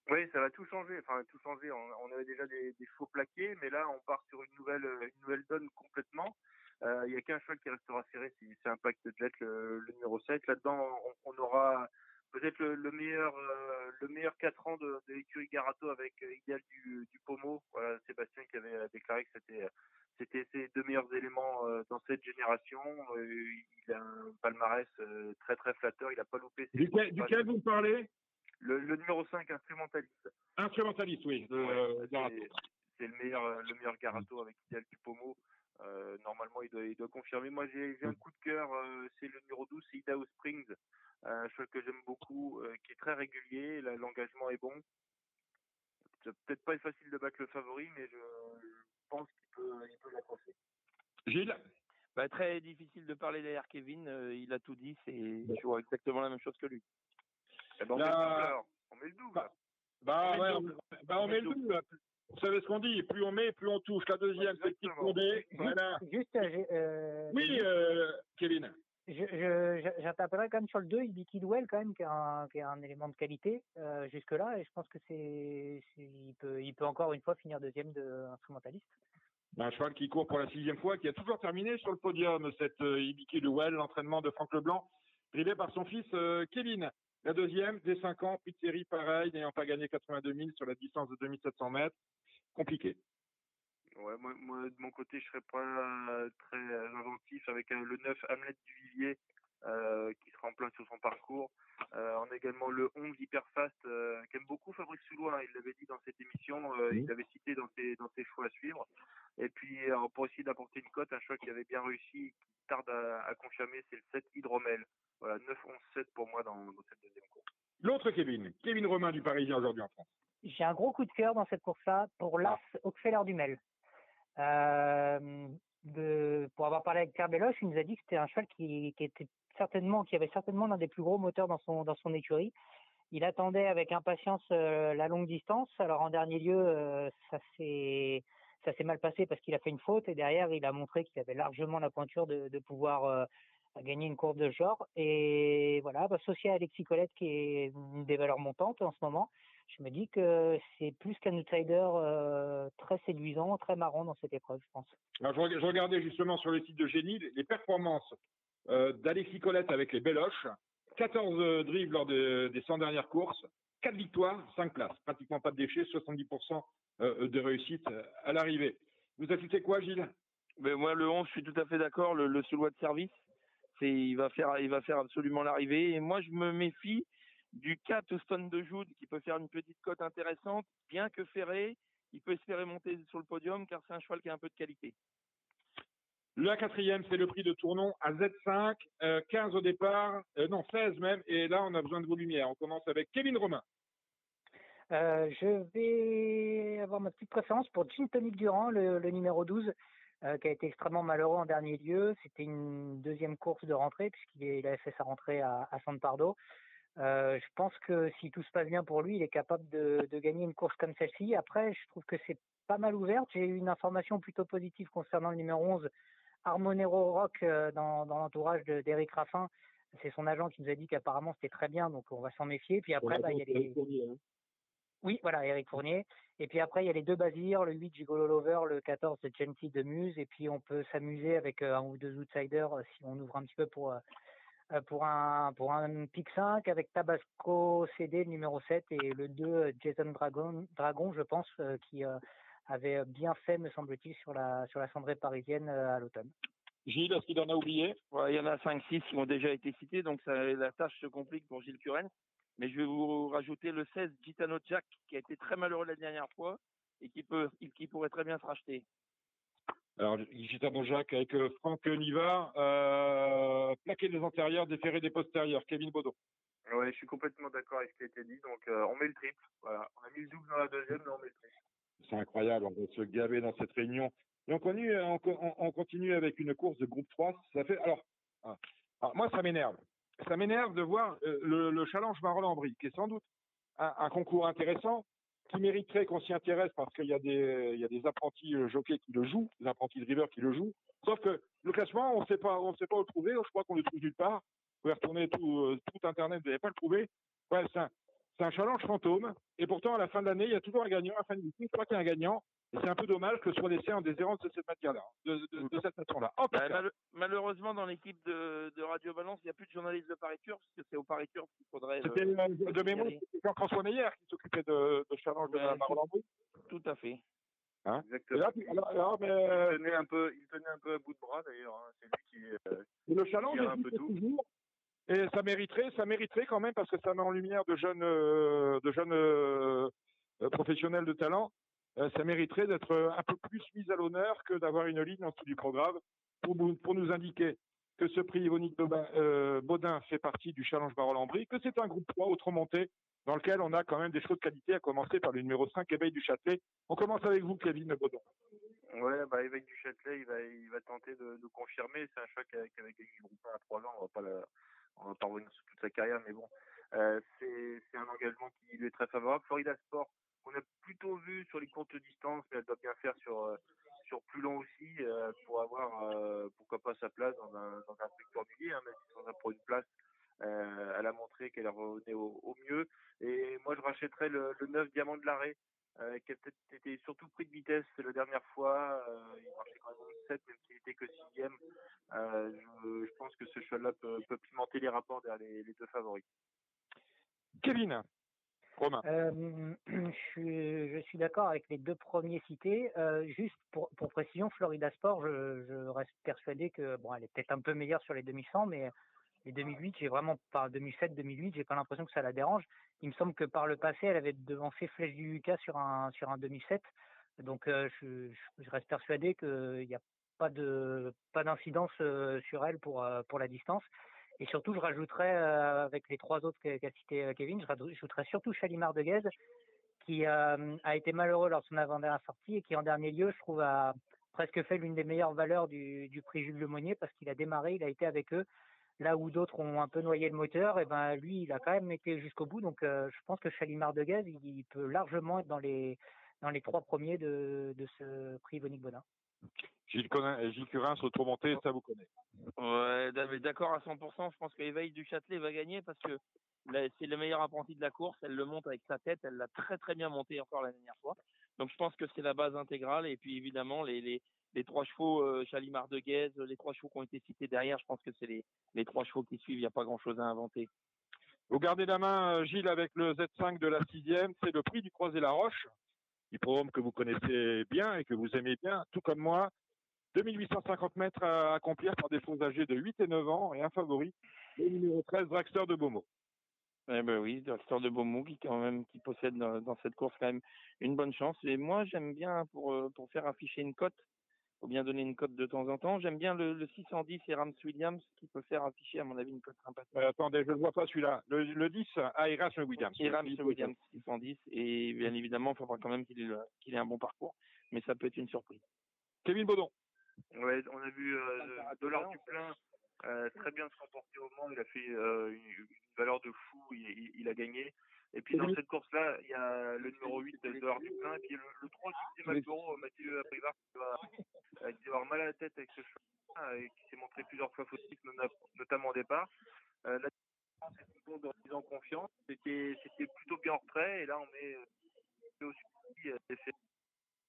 Oui, ça va tout changer. Enfin, tout changer. On, avait déjà des, chevaux plaqués, mais là, on part sur une nouvelle, euh, une nouvelle donne complètement. Euh, Il y a qu'un cheval qui restera serré, c'est c'est Impact Jet, le, le numéro 7. Là-dedans, on, aura peut-être le, le meilleur, euh, le meilleur 4 ans de, de l'écurie Garato avec euh, Idéal du, du Pomo. Voilà, Sébastien qui avait euh, déclaré que c'était c'était ses deux meilleurs éléments euh, dans cette génération. Euh, il a un palmarès euh, très très flatteur. Il n'a pas loupé ses Duquel, duquel vous parlez? Le, le numéro 5, instrumentaliste. Instrumentaliste, oui. Ouais, c'est- le meilleur, le meilleur Garato avec Idéal du Pomo. Euh, normalement, il doit, il doit confirmer. Moi, j'ai un coup de cœur. euh, c'est le numéro 12, c'est Idaho Springs. Un cheval que j'aime beaucoup, euh, qui est très régulier. L'engagement est bon. Peut-être pas être facile de battre le favori, mais je, je pense peut, il peut l'accrocher. Gilles? Bah, très difficile de parler derrière Kevin. euh, il a tout dit. C'est, je vois exactement la même chose que lui. Eh ben, on, Là- met le double, alors. on met le double. Bah, Bah, On met ouais, le on, double. bah, on met le double. Vous savez ce qu'on dit, plus on met, plus on touche. La deuxième, c'est Petit. Condé. Voilà. Juste, euh, euh, Oui, euh, Kevin. je, je, je- j'interpellerai quand même sur le 2, Ibi Kidwell, quand même, qui est un, qui est un élément de qualité euh, jusque-là, et je pense que c'est, c'est- il, peut, il peut encore une fois finir deuxième de instrumentaliste. Un cheval qui court pour la sixième fois, qui a toujours terminé sur le podium, cette euh, Ibiki Well, l'entraînement de Franck Leblanc, drivé par son fils euh, Kevin. La deuxième, des 5 ans, puis série pareil, n'ayant pas gagné 82 000 sur la distance de 2700 mètres. Compliqué. Ouais, moi, de mon côté, je serais pas euh, très euh, inventif avec le 9 Hamlet du Vivier euh, qui sera en plein sur son parcours. Euh, on a également le 11 Hyperfast euh, qu'aime beaucoup Fabrice Soulois, hein, il l'avait dit dans cette émission, euh, il l'avait cité dans ses, dans ses choix à suivre. Et puis pour essayer d'apporter une cote, un choix qui avait bien réussi, qui tarde à, à confirmer, c'est le 7 Hydromel. Voilà, 9, 11, 7 pour moi dans, dans cette deuxième course. L'autre Kevin, Kevin Romain du Parisien aujourd'hui en France. J'ai un gros coup de cœur dans cette course-là pour l'As Oxfeller Dumel. Pour avoir parlé avec Pierre il nous a dit que c'était un cheval qui, était certainement, qui avait certainement l'un des plus gros moteurs dans son, écurie. Il attendait avec impatience la longue distance. Alors en dernier lieu, ça s'est mal passé parce qu'il a fait une faute et derrière il a montré qu'il avait largement la pointure de, pouvoir gagner une course de genre. Et voilà, associé à Alexis Colette qui est une des valeurs montantes en ce moment, je me dis que c'est plus qu'un outsider euh, très séduisant, très marrant dans cette épreuve, je pense. Alors, je, reg- je regardais justement sur le site de Génie les performances euh, d'Alexis Colette avec les Béloches. 14 euh, drives lors de- des 100 dernières courses, 4 victoires, 5 places. Pratiquement pas de déchets, 70% euh, de réussite euh, à l'arrivée. Vous ajoutez quoi, Gilles? Mais moi, le 11, je suis tout à fait d'accord. Le, le de service, il va faire, il va faire absolument l'arrivée. Et moi, je me méfie du 4 Stone de Joud qui peut faire une petite cote intéressante, bien que ferré, il peut espérer monter sur le podium car c'est un cheval qui a un peu de qualité. La quatrième, c'est le prix de Tournon à Z5, euh, 15 au départ, euh, non 16 même, et là on a besoin de vos lumières. On commence avec Kevin Romain. Euh, je vais avoir ma petite préférence pour Gin Tonic Durand, le, le numéro 12, euh, qui a été extrêmement malheureux en dernier lieu. C'était une deuxième course de rentrée, puisqu'il avait fait sa rentrée à, à San Pardo. Euh, je pense que si tout se passe bien pour lui, il est capable de, de gagner une course comme celle-ci. Après, je trouve que c'est pas mal ouverte. J'ai eu une information plutôt positive concernant le numéro 11, Harmonero Rock, euh, dans, dans l'entourage de- d'Eric Raffin. C'est son agent qui nous a dit qu'apparemment c'était très bien, donc on va s'en méfier. Puis après, bah, il y a les... Oui, voilà, Eric Fournier. Et puis après, il y a les deux Bazir, le 8 Gigolo Lover, le 14 de Gentil de Muse. Et puis on peut s'amuser avec euh, un ou deux outsiders si on ouvre un petit peu pour, pour un pour un pick 5 avec Tabasco CD, numéro 7, et le 2 euh, Jason Dragon, Dragon je pense, euh, qui euh, avait bien fait, me semble-t-il, sur la sur la cendrée parisienne euh, à l'automne. Gilles, est-ce qu'il en a oublié? Il y en a 5-6 qui ont déjà été cités, donc la tâche se complique pour Gilles Curens. Mais je vais vous rajouter le 16 Gitano Jack, qui a été très malheureux la dernière fois et qui peut, qui pourrait très bien se racheter. Alors, Gitano Jacques avec euh, Franck Nivard, euh, plaquer des antérieurs, déférer des postérieurs. Kevin Baudon. Ouais, je suis complètement d'accord avec ce qui a été dit. Donc, euh, on met le triple. Voilà. On a mis le double dans la deuxième, mais on met le triple. C'est incroyable, on va se gaver dans cette réunion. Et on continue, on, on- on continue avec une course de groupe 3. Ça fait, alors, ah, alors, moi, ça m'énerve. Ça m'énerve de voir euh, le, le challenge Marolles-en-Brie, qui est sans doute un, un concours intéressant, qui mériterait qu'on s'y intéresse parce qu'il y a des, il y a des apprentis euh, jockeys qui le jouent, des apprentis drivers qui le jouent. Sauf que le classement, on ne sait pas, on sait pas où le trouver. Je crois qu'on le trouve nulle part. Vous pouvez retourner tout, euh, Internet, vous n'allez pas le trouver. Ouais, c'est un, un challenge fantôme. Et pourtant, à la fin de l'année, il y a toujours un gagnant. À la fin du meeting, je crois qu'il y a un gagnant. Et c'est un peu dommage que ce soit laissé en déshérence de cette matière-là, de, de, de cette façon-là. Bah, mal- malheureusement, dans l'équipe de, de Radio Balance, il n'y a plus de journalistes de Paris Turf, parce que c'est au Paris Turf qu'il faudrait. le- c'était euh, de mémoire, c'était Jean-François Meyer qui s'occupait de, de challenge de la Marolles-en-Brie. Tout à fait. Hein? Exactement. là, puis- alors, alors, mais, Il euh, tenait un peu, il tenait un peu à bout de bras d'ailleurs. hein. C'est lui qui. euh, le challenge a un peu tout. toujours. Et ça mériterait, ça mériterait quand même parce que ça met en lumière de jeunes, euh, de jeunes euh, euh, professionnels de talent. Euh, ça mériterait d'être un peu plus mis à l'honneur que d'avoir une ligne en dessous du programme pour, nous indiquer que ce prix Yvonique Baudin, euh, Baudin fait partie du Challenge Barol-en-Brie, que c'est un groupe 3 autre monté dans lequel on a quand même des choses de qualité, à commencer par le numéro 5, Éveil du Châtelet. On commence avec vous, Kevin Baudon. Ouais, bah, Évêque du Châtelet, il va, tenter de, de confirmer. C'est un choc avec, avec les groupes 1 à 3 ans. On va va pas revenir sur toute sa carrière, mais bon, euh, c'est un engagement qui lui est très favorable. Florida Sport, on a plutôt vu sur les courtes distances, mais elle doit bien faire sur, euh, sur plus long aussi, euh, pour avoir, euh, pourquoi pas sa place dans un, dans un truc formulé, hein, même si on a pour une place. Elle a montré qu'elle revenait au, au mieux. Et moi, je rachèterais le, le 9 Diamant de l'arrêt, qui a surtout pris de vitesse la dernière fois. Il marchait quand même 7, même s'il était que sixième. Euh, je, je pense que ce cheval-là peut, peut pimenter les rapports derrière les, les deux favoris. Kevin, Romain. Euh, je suis, je suis d'accord avec les deux premiers cités. Euh, juste pour, pour précision, Florida Sport, je, je reste persuadé que bon, elle est peut-être un peu meilleure sur les 2100, mais les 2008, j'ai vraiment pas 2007, 2008, j'ai pas l'impression que ça la dérange. Il me semble que par le passé, elle avait devancé Flèche du Lucas sur un sur un 2007. Donc euh, je, reste persuadé qu'il n'y a pas de pas d'incidence sur elle pour pour la distance. Et surtout, je rajouterais, avec les trois autres qu'a cité Kevin, je rajouterais surtout Chalimard de Guez, qui a été malheureux lors de son avant-dernière sortie et qui, en dernier lieu, je trouve, a presque fait l'une des meilleures valeurs du, prix Jules Lemonnier parce qu'il a démarré, il a été avec eux. Là où d'autres ont un peu noyé le moteur, et ben lui, il a quand même été jusqu'au bout. Donc, je pense que Chalimard de Guez, il, peut largement être dans les trois premiers de, de ce prix Vonique Bodin. Gilles, Conin, Gilles Curin, se ça vous connaît. Ouais, d'accord à 100%. Je pense qu'Éveil du Châtelet va gagner parce que c'est le meilleur apprenti de la course. Elle le monte avec sa tête. Elle l'a très très bien monté encore la dernière fois. Donc je pense que c'est la base intégrale. Et puis évidemment, les, les, les trois chevaux, euh, Chalimard de Guèze, les trois chevaux qui ont été cités derrière, je pense que c'est les, les trois chevaux qui suivent. Il n'y a pas grand chose à inventer. Vous gardez la main, euh, Gilles, avec le Z5 de la sixième. C'est le prix du Croisé Roche. Hippodrome que vous connaissez bien et que vous aimez bien, tout comme moi. 2850 mètres à accomplir par des fonds âgés de 8 et 9 ans et un favori, le numéro 13, Dragster de Beaumont. Eh ben oui, Dragster de Beaumont qui quand même qui possède dans, dans cette course quand même une bonne chance. Et moi j'aime bien pour euh, pour faire afficher une cote, faut bien donner une cote de temps en temps. J'aime bien le, le 610 et Rams Williams qui peut faire afficher à mon avis une cote sympathique. Euh, attendez, je ne vois pas celui-là. Le, le 10 à Erasmus Williams. Et Rams Williams 610 et bien évidemment il faudra quand même qu'il ait, le- qu'il ait un bon parcours, mais ça peut être une surprise. Kevin Baudon. Ouais, on a vu euh, Dollar du plein euh, très bien se comporter au Mans. Il a fait euh, une, une valeur de fou. Il, il- il a gagné. Et puis dans cette course-là, il y a le numéro 8 de du et puis le, le 3 qui c'est Malboro, Mathieu Privard, qui va, euh, qui va avoir mal à la tête avec ce cheval et qui s'est montré plusieurs fois fautif, nota- notamment au départ. Euh, la différence, c'est plutôt de remise en confiance. C'était c'était plutôt bien en retrait. Et là, on met euh, au suivi. euh.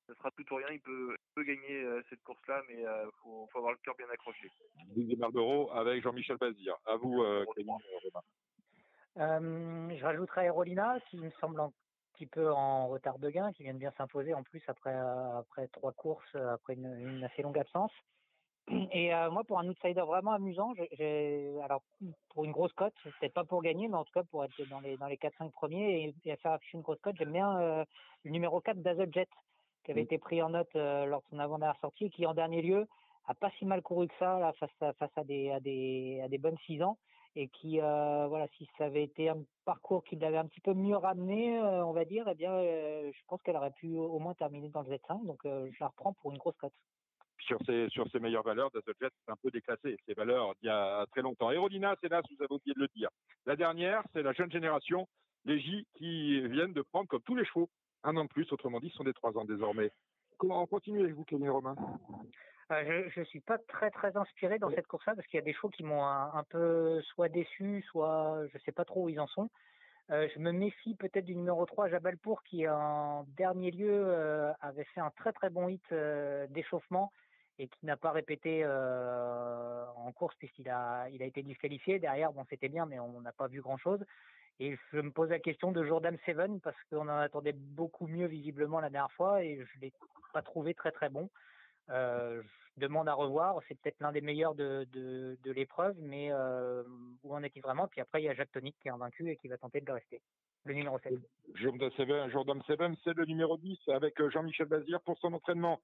Ce sera tout ou rien. Il peut, il peut gagner euh, cette course-là, mais il faut, faut avoir le cœur bien accroché. Didier Marlboro avec Jean-Michel Bazir. À vous, euh, euh, Romain. Je rajouterai Aerolina, qui me semble un petit peu en retard de gain, qui vient de bien s'imposer en plus après, euh, après trois courses, euh, après une, une assez longue absence. Et euh, moi, pour un outsider vraiment amusant, j'ai- alors pour une grosse cote, peut-être pas pour gagner, mais en tout cas pour être dans les dans les 4-5 premiers et, et faire afficher une grosse cote, j'aime bien euh, le numéro 4 d'Azeljet, qui avait été pris en note euh, lors de son avant-dernière sortie et qui en dernier lieu a pas si mal couru que ça là, face à face à des à des à des bonnes 6 ans et qui euh, voilà si ça avait été un parcours qui l'avait un petit peu mieux ramené euh, on va dire eh bien euh, je pense qu'elle aurait pu au moins terminer dans le Z5 donc je la reprends pour une grosse cote sur ses, sur ses meilleures valeurs, Dazzlejet, c'est un peu déclassé. Ses valeurs d'il y a très longtemps. Aerolina, c'est là, vous avez oublié de le dire. La dernière, c'est la jeune génération, les J, qui viennent de prendre, comme tous les chevaux, un an de plus. Autrement dit, ce sont des trois ans désormais. Comment on continue avec vous, Kevin Romain? Euh, je ne suis pas très très inspiré dans cette course-là parce qu'il y a des chevaux qui m'ont un, un peu soit déçu, soit je sais pas trop où ils en sont. Euh, je me méfie peut-être du numéro 3, Jabalpour, qui en dernier lieu euh, avait fait un très très bon hit d'échauffement et qui n'a pas répété en course puisqu'il a, il a été disqualifié. Derrière, bon, c'était bien, mais on n'a pas vu grand-chose. Et je me pose la question de Jordan Seven parce qu'on en attendait beaucoup mieux visiblement la dernière fois et je l'ai pas trouvé très très bon. Euh, je demande à revoir. C'est peut-être l'un des meilleurs de, de, de l'épreuve, mais euh, où en est-il vraiment? Puis après, il y a Jacques Tonic qui est invaincu et qui va tenter de le rester. Le numéro 7. Jordan Seven, Jordan Seven, c'est le numéro 10 avec Jean-Michel Bazir pour son entraînement.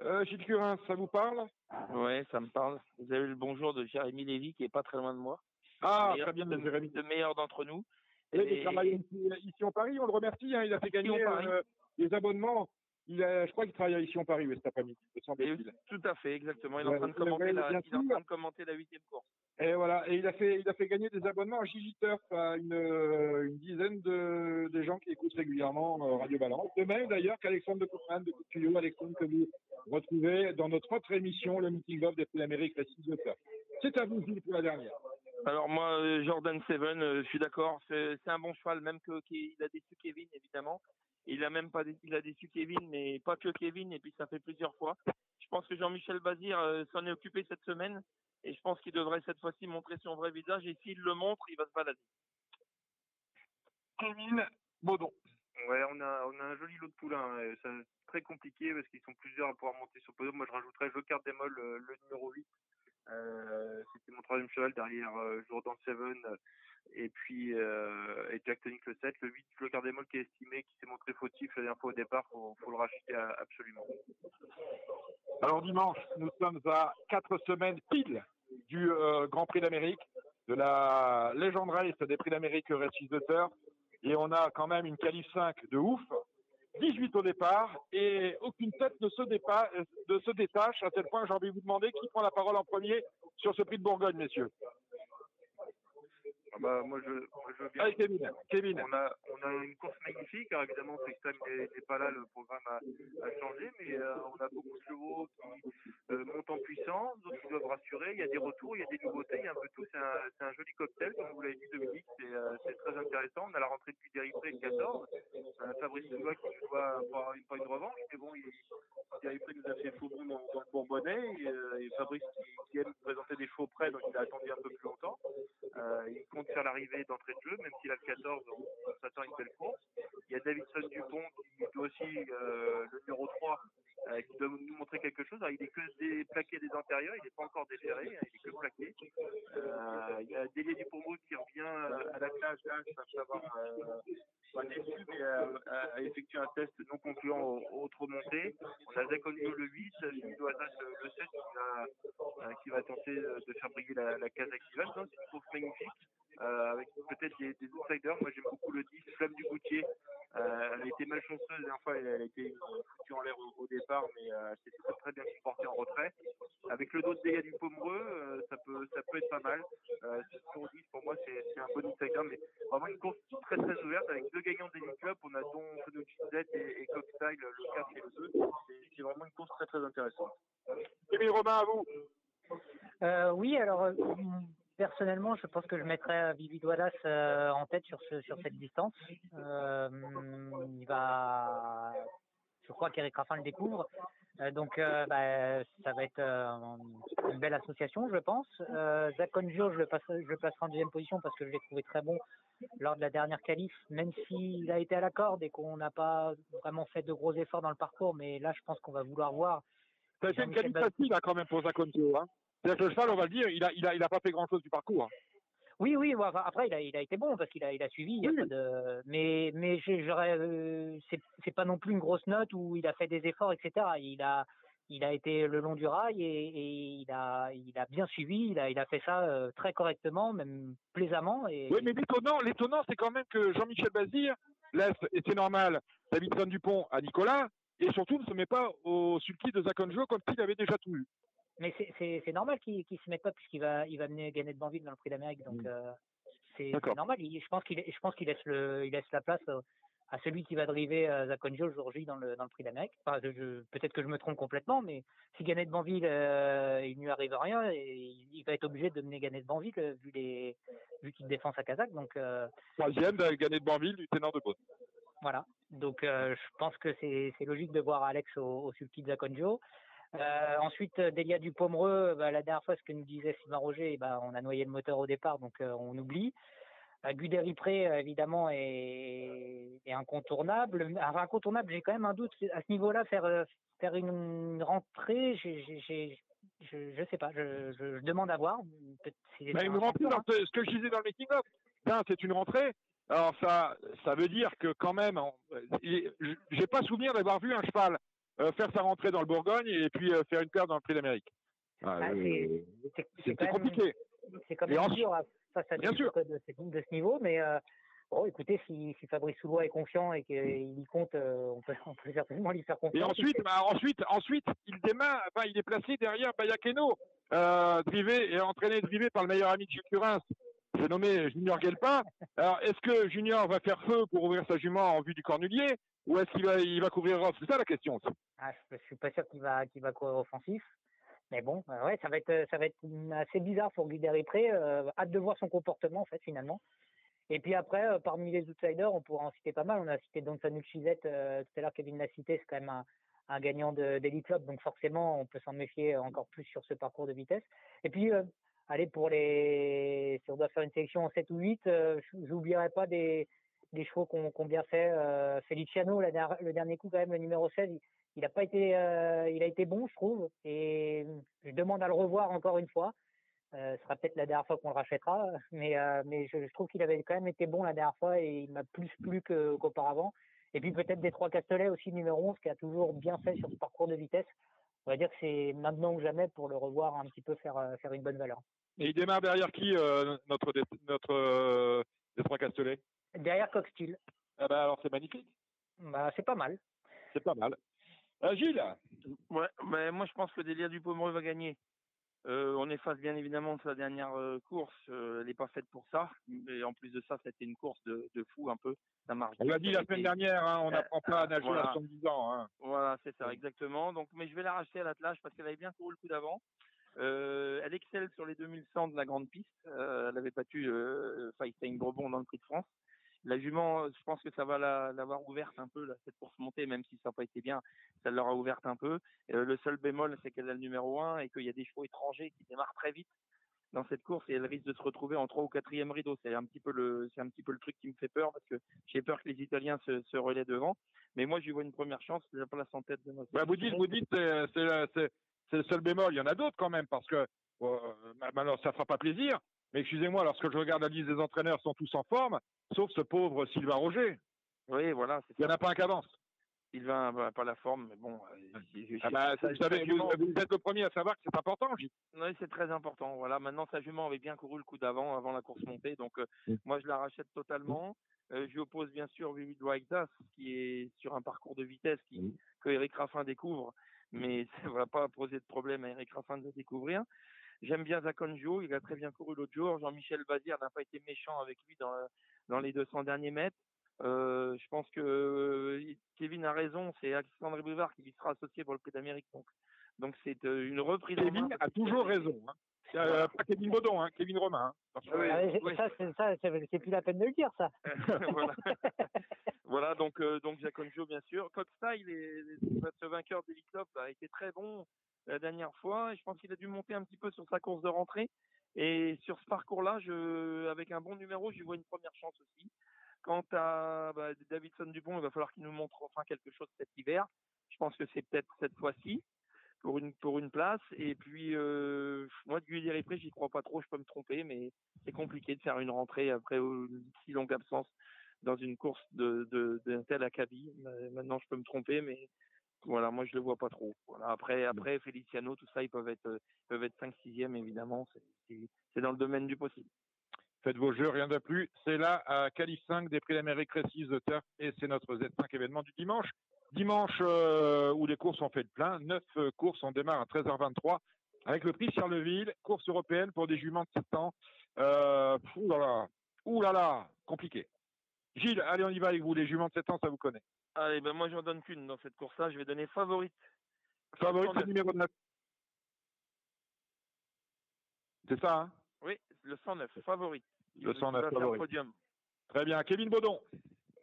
Euh, Gilles Curin, ça vous parle? Ouais, ça me parle. Vous avez eu le bonjour de Jérémy Lévy qui est pas très loin de moi. Ah, Meilleur- très bien, le, Jérémy. le meilleur d'entre nous. Oui, Et- il travaille ici, ici en Paris, on le remercie. hein, il a fait gagner euh, des abonnements. Il a, je crois qu'il travaille ici en Paris cet après-midi, tout à fait, exactement. Il est Ouais, en train de commenter la, il est en sûr. train de commenter la huitième course. Et voilà, et il a fait, il a fait gagner des abonnements à Gigi Turf à une, euh, une dizaine de, gens qui écoutent régulièrement euh, Radio Balance. De même d'ailleurs qu'Alexandre de Coupman de Coup de Tuyau, Alexandre que vous retrouvez dans notre autre émission, le Meeting of des Prix d'Amérique, la 6 de Turf. C'est à vous, Gilles, pour la dernière. Alors moi, euh, Jordan Seven, je suis d'accord, c'est un bon cheval, même que qu'il a déçu Kevin évidemment. Il a même pas, il a déçu Kevin, mais pas que Kevin, et puis ça fait plusieurs fois. Je pense que Jean-Michel Bazir euh, s'en est occupé cette semaine, et je pense qu'il devrait cette fois-ci montrer son vrai visage. Et s'il le montre, il va se balader. Kevin Baudon. Ouais, on a, on a un joli lot de poulains. C'est très compliqué parce qu'ils sont plusieurs à pouvoir monter sur le podium. Moi, je rajouterais Joker Démol, le, le numéro 8. Euh, C'était mon troisième cheval derrière euh, Jordan Seven euh, et puis euh, et Jack Tonic le 7. Le 8, Joker Démol qui est estimé, qui s'est montré fautif la dernière fois au départ. Faut, faut le racheter absolument. Alors dimanche, nous sommes à quatre semaines pile du euh, Grand Prix d'Amérique, de la Legend Race des Prix d'Amérique Races de Turf. Et on a quand même une qualif 5 de ouf. 18 au départ et aucune tête ne se, euh, ne se détache à tel point que j'ai envie de vous demander qui prend la parole en premier sur ce prix de Bourgogne, messieurs. Ah bah, moi, je, moi, je veux bien. Allez, Kevin. Kevin. On a, on a une course magnifique. Alors évidemment, Sexton n'est n'est pas là, le programme a, a changé, mais euh, on a beaucoup de chevaux qui euh, montent en puissance, d'autres qui doivent rassurer. Il y a des retours, il y a des nouveautés, il y a un peu tout. C'est un, c'est un joli cocktail, comme vous l'avez dit, Dominique. C'est euh, c'est très intéressant. On a la rentrée depuis Déripré le 14. Euh, Fabrice Soulois qui nous doit pas une, pas une revanche, mais bon, il, Déripré nous a fait faux bon dans, dans le Bourbonnais. Et, et Fabrice qui, qui aime présenter des chevaux près, donc il a attendu un peu plus longtemps. Il compte faire l'arrivée d'entrée de jeu, même s'il a le 14, on, s'attend à une belle course. Il y a Davidson Dupont qui lui aussi, euh, le numéro 3, euh, qui doit nous montrer quelque chose. Il est que des plaqués des antérieurs, il n'est pas encore déféré, hein, il est que plaqué. Euh, il y a Délier du Pommeau qui revient à la plage, là, ça peut pas déçu, mais euh, a effectué un test non concluant au, au trop monté. On a Zakonio le 8, Philippe Loisas le, le 7 qui va, euh, qui va tenter euh, de faire briller la, case activale. Non, C'est une course magnifique. Euh, avec peut-être des, des outsiders. Moi, j'aime beaucoup le 10, Flamme du Goutier. Euh, elle a été malchanceuse la dernière fois, elle, a été foutue en l'air au, au départ, mais euh, elle s'est très, très bien supportée en retrait. Avec le dos de dégâts du Pomereux, euh, ça, peut, ça peut être pas mal. Euh, sur 10, pour moi, c'est un bon outsider, mais vraiment une course très très ouverte avec deux gagnants des Club. On a Don Fenucci Z et, et Cockstyle, le 4 et le 2. C'est- C'est vraiment une course très très intéressante. Émile Romain, à vous. Euh, oui, alors euh, personnellement, je pense que je mettrais Vivi Wallace euh, en tête sur ce sur cette distance. Euh, il va, je crois qu'Eric Raffin le découvre, Euh, donc euh, bah, ça va être euh, une belle association, je pense. Euh, Zach je le passe, je le placerai en deuxième position parce que je l'ai trouvé très bon lors de la dernière qualif, même s'il a été à la corde et qu'on n'a pas vraiment fait de gros efforts dans le parcours, mais là, je pense qu'on va vouloir voir. Ça a été une qualité facile hein, quand même pour Zaconcio. Hein. C'est-à-dire que le cheval, on va le dire, il a, il a, il a pas fait grand-chose du parcours. hein. Oui, oui. enfin, après, il a, il a été bon parce qu'il a, il a suivi. il y a pas de... Mais, mais j'aurais, euh, c'est, c'est pas non plus une grosse note où il a fait des efforts, etc. Il a, il a été le long du rail et, et il a, il a bien suivi. Il a, il a fait ça euh, très correctement, même plaisamment. Et Oui, mais l'étonnant, l'étonnant, c'est quand même que Jean-Michel Bazir laisse, et c'est normal, Davidson Dupont à Nicolas, et surtout ne se met pas au sulky de Zaconjo comme s'il avait déjà tout eu. Mais c'est, normal qu'il, qu'il se mette pas puisqu'il va, il va mener Gannett Banville dans le Prix d'Amérique. Donc euh, c'est, normal. Il- je pense qu'il, je pense qu'il laisse le, il laisse la place euh, à celui qui va driver euh, Zakonjo le jour J dans le dans le Prix d'Amérique. Enfin, peut-être que je me trompe complètement, mais si Gannett Banville, euh, il ne lui arrive rien, et il, il va être obligé de mener Gannett Banville vu les, vu qu'il défend sa Kazakh. Donc euh, Troisième, gagné de Banville, du ténor de Beaune. voilà. Donc euh, je pense que c'est c'est logique de voir Alex au, au sulky de Zakonjo. Euh, ensuite, euh, Delia du Pomereux, bah, la dernière fois, ce que nous disait Sylvain Roger, bah, on a noyé le moteur au départ, donc euh, on oublie. Euh, Guderipré, euh, évidemment, est, est incontournable. Enfin, incontournable, j'ai quand même un doute à ce niveau-là, faire, euh, faire une rentrée, j'ai, j'ai, j'ai- je, je sais pas, je, je, je demande à voir. C'est une un rentrée, ce que je disais dans le Tiens, c'est une rentrée. Alors ça, ça veut dire que quand même, on- j'ai pas souvenir d'avoir vu un cheval euh, faire sa rentrée dans le Bourgogne et puis euh, faire une paire dans le Prix d'Amérique. Ah, Ah, euh, c'est- même- compliqué. c'est quand Et même ensuite- dur face à Bien des de, ce- niveau, mais euh, bon, écoutez, si, si Fabrice Soulois est confiant et qu'il y compte, euh, on, peut, on peut certainement lui faire Et confiance. ensuite, bah, ensuite, ensuite, il démarre, enfin, il est placé derrière Bayakeno, euh, drivé et entraîné drivé par le meilleur ami de Curins. J'ai nommé Junior Guelpin. Alors, est-ce que Junior va faire feu pour ouvrir sa jument en vue du Cornulier ou est-ce qu'il va, il va couvrir Ross C'est ça la question. aussi. Ah, je, je suis pas sûr qu'il va, qu'il va courir offensif. Mais bon, euh, ouais, ça va être, une- assez bizarre pour Guideripré. Euh, hâte de voir son comportement, en fait, finalement. Et puis après, euh, parmi les outsiders, on pourra en citer pas mal. On a cité Don euh, tout à l'heure, Kevin l'a cité, c'est quand même un, gagnant de d'Elite Club, donc forcément, on peut s'en méfier encore plus sur ce parcours de vitesse. Et puis, euh, allez, pour les, si on doit faire une sélection en 7 ou 8, euh, j'oublierai pas des, chevaux qu'on bien fait. Euh, Feliciano, le dernier coup, quand même, le numéro 16, il, a pas été, euh, il a été bon, je trouve. Et je demande à le revoir encore une fois. Euh, ce sera peut-être la dernière fois qu'on le rachètera, mais, euh, je, trouve qu'il avait quand même été bon la dernière fois et il m'a plus plu qu'auparavant. Et puis peut-être des trois Castellets aussi, numéro 11, qui a toujours bien fait sur ce parcours de vitesse. On va dire que c'est maintenant ou jamais pour le revoir un petit peu faire, euh, faire une bonne valeur. Et il démarre derrière qui, euh, notre, notre euh, Détroit Castellet Derrière Coxtil, Ah bah alors c'est magnifique. bah, c'est pas mal. C'est pas mal. Euh, Gilles? Ouais, mais moi je pense que Delia du Pomereux va gagner. Euh, on est face bien évidemment de sa dernière euh, course. Euh, elle n'est pas faite pour ça. Et en plus de ça, c'était une course de, de fou un peu. Ça marche. On l'a dit la semaine dernière, hein, on Euh, n'apprend pas à nager voilà. à 70 ans. Hein. Voilà, c'est ça, exactement. Donc, mais je vais la racheter à l'attelage parce qu'elle avait bien couru le coup d'avant. Elle excelle sur les 2100 de la grande piste. Elle avait battu euh, Feinstein Brebon dans le Prix de France. La jument, euh, je pense que ça va la- l'avoir ouverte un peu, cette course montée, même si ça n'a pas été bien, ça l'aura ouverte un peu. Euh, le seul bémol, c'est qu'elle a le numéro 1 et qu'il y a des chevaux étrangers qui démarrent très vite. dans cette course et elle risque de se retrouver en trois ou quatrième rideau. C'est un petit peu le, un petit peu le truc qui me fait peur parce que j'ai peur que les Italiens se, relaient devant. Mais moi, j'y vois une première chance, la place en tête de notre. Bah, vous dites, vous dites, c'est, le- seul bémol. Il y en a d'autres quand même parce que, euh, alors ça fera pas plaisir. Mais excusez-moi, lorsque je regarde la liste des entraîneurs, ils sont tous en forme, sauf ce pauvre Sylvain Roger. Oui, voilà, Il n'y en a pas un qui avance. Sylvain n'a pas la forme, mais bon. Ah bah, vous, sa savez, vous, jument- vous êtes le premier à savoir que c'est important, Gilles. Oui, c'est très important. Voilà, maintenant sa jument avait bien couru le coup d'avant, avant la course montée, donc euh, moi je la rachète totalement. Euh, je lui oppose bien sûr Vivid Whiteas, qui est sur un parcours de vitesse qui, que Eric Raffin découvre, mais ça ne va pas poser de problème à Eric Raffin de le découvrir. J'aime bien Zakonjo, il a très bien couru l'autre jour. Jean-Michel Bazir n'a pas été méchant avec lui dans, dans les 200 derniers mètres. Euh, je pense que euh, Kevin a raison, c'est Alexandre Bouvard qui lui sera associé pour le Prix d'Amérique. Donc, donc c'est euh, une reprise. Kevin a toujours raison. Hein. Euh, Pas Kevin Baudon, hein, Kevin Romain. hein. Ah. Ça, c'est ça, c'est c'est plus la peine de le dire, ça. voilà. voilà, donc euh, donc Jaconjo bien sûr. Coxta, il est ce vainqueur d'Elite a été très bon la dernière fois et je pense qu'il a dû monter un petit peu sur sa course de rentrée et sur ce parcours-là, avec un bon numéro, lui vois une première chance aussi. Quant à bah, Davidson Dupont, il va falloir qu'il nous montre enfin quelque chose cet hiver. Je pense que c'est peut-être cette fois-ci pour une place. Et puis euh, moi de Gullier Pré, j'y crois pas trop. Je peux me tromper, mais c'est compliqué de faire une rentrée après une si longue absence dans une course de de tel acabit. Euh, Maintenant, je peux me tromper, mais voilà, moi je le vois pas trop. Voilà. Après après Feliciano, tout ça, ils peuvent être ils peuvent être 5 6e évidemment. C'est dans le domaine du possible. Faites vos jeux, rien de plus. C'est là à Calif 5 des prix d'Amérique Récise de Turf et c'est notre Z5 événement du dimanche. Dimanche euh, où les courses ont fait le plein. Neuf euh, courses, on démarre à 13h23 avec le prix Charleville, course européenne pour des juments de 7 ans. Euh, pff, ouh là là, ouh là là, compliqué. Gilles, allez, on y va avec vous. Les juments de 7 ans, ça vous connaît. Allez, ben moi j'en donne qu'une dans cette course-là. Je vais donner favorite. Favorite, c'est le numéro 9. C'est ça, hein? Oui, le 109, favorite. Le Il 109, va faire favorite. podium. Très bien. Kevin Baudon.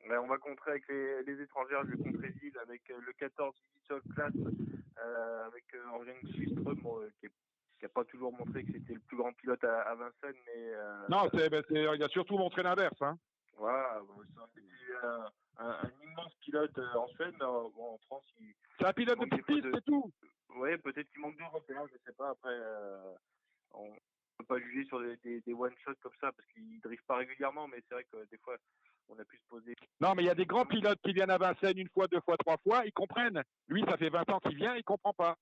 Ben, on va contrer avec les, les étrangères, je vais contrer avec euh, le 14 Digital Class, euh, avec euh, Schiström, bon, euh, qui n'a pas toujours montré que c'était le plus grand pilote à, à Vincennes, mais euh, Non, c'est, ben, c'est- il a surtout montré l'inverse. Hein. voilà, c'était un, un, un immense pilote euh, en Suède, mais euh, bon, en France, il, C'est un pilote de petite c'est tout. ouais, peut-être qu'il manque de repères, je sais pas. Après, euh, on peut pas juger sur des, des, des one shots comme ça parce qu'il drive pas régulièrement, mais c'est vrai que des fois, on a pu se poser. Non, mais il y a des grands pilotes qui viennent à Vincennes une fois, deux fois, trois fois, ils comprennent. Lui, ça fait 20 ans qu'il vient, il comprend pas.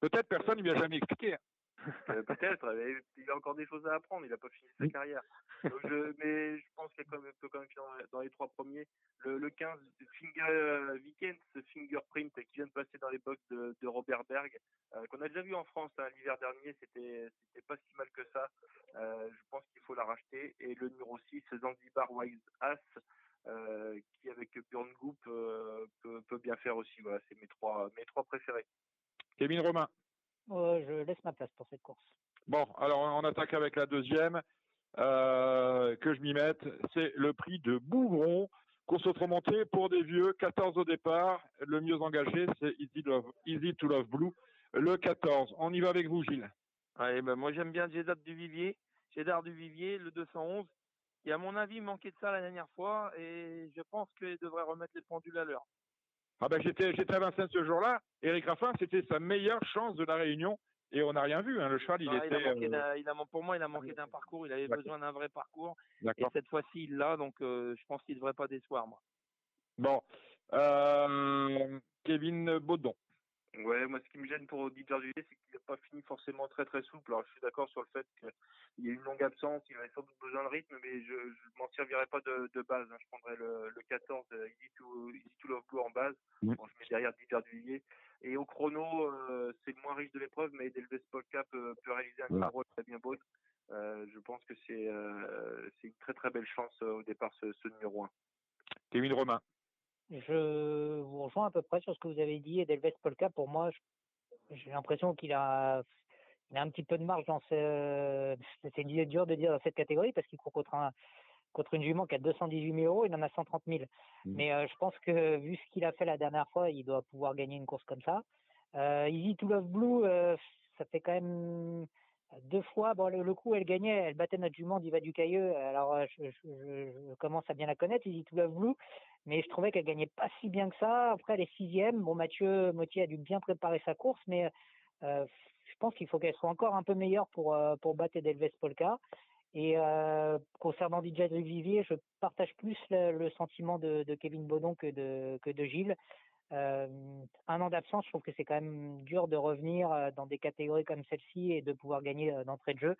Peut-être personne ne lui a jamais expliqué. Euh, Peut-être, mais il a encore des choses à apprendre, il a pas fini sa carrière. Donc, je, mais je pense qu'il peut quand même dans, dans les trois premiers. Le, le 15, Finger euh, Weekend, ce Fingerprint qui vient de passer dans les box de, de Robert Berg, euh, qu'on a déjà vu en France hein, l'hiver dernier, c'était c'était pas si mal que ça. Euh, je pense qu'il faut la racheter. Et le numéro 6, Zanzibar Wise As, euh, qui avec Björn Goop euh, peut, peut bien faire aussi. Voilà, c'est mes trois, mes trois préférés. Kevin Romain. Euh, je laisse ma place pour cette course. Bon, alors on attaque avec la deuxième. Euh, que je m'y mette, c'est le prix de Bougron. Course autre-montée pour des vieux, 14 au départ. Le mieux engagé, c'est Easy, Love- Easy to Love Blue, le 14. On y va avec vous, Gilles. Allez, ben moi j'aime bien Jeddah du Vivier, Jeddah du Vivier, le 211, qui à mon avis manquait de ça la dernière fois et je pense qu'il devrait remettre les pendules à l'heure. Ah ben j'étais j'étais à Vincennes ce jour-là. Eric Raffin, c'était sa meilleure chance de la réunion et on n'a rien vu. Hein. Le cheval, il Ah, il était. a manqué euh, d'un- il a man- pour moi, il a manqué d'un parcours, il avait besoin d'un vrai parcours et cette fois-ci il l'a, donc euh, je pense qu'il devrait pas décevoir moi. Bon, euh, Kevin Baudon. Ouais, moi, ce qui me gêne pour Didier Juillet, c'est qu'il n'a pas fini forcément très très souple. Alors, je suis d'accord sur le fait qu'il y a une longue absence, il avait sans doute besoin de rythme, mais je ne m'en servirais pas de, de base. hein. Je prendrais le, le 14 euh, Easy to, Easy to Love Blue en base. Bon, je mets derrière Didier Juillet. Et au chrono, euh, c'est le moins riche de l'épreuve, mais Delves Polka peut, peut réaliser un Voilà. numéro très bien beau. Euh, je pense que c'est euh, c'est une très très belle chance euh, au départ, ce, ce numéro 1. Kevin Romain. Je vous rejoins à peu près sur ce que vous avez dit. Edelweiss Polka, pour moi, j'ai l'impression qu'il a, il a un petit peu de marge dans ce. C'est dur de dire dans cette catégorie parce qu'il court contre un contre une jument qui a 218 000 euros, il en a 130 000. Mhm. Mais euh, je pense que vu ce qu'il a fait la dernière fois, il doit pouvoir gagner une course comme ça. Euh, Easy to Love Blue, euh, ça fait quand même Deux fois, bon, le, coup, elle gagnait, elle battait notre jument d'Iva du Cailleux. Alors, euh, je, commence à bien la connaître, dit tout Blue, mais je trouvais qu'elle gagnait pas si bien que ça. Après, elle est sixième. Bon, Mathieu Motier a dû bien préparer sa course, mais euh, je pense qu'il faut qu'elle soit encore un peu meilleure pour, euh, pour battre Edelves Polka. Et concernant DJ Vivier, je partage plus le, sentiment de, Kevin Baudon que de, que de Gilles. Un an d'absence, je trouve que c'est quand même dur de revenir dans des catégories comme celle-ci et de pouvoir gagner d'entrée de jeu.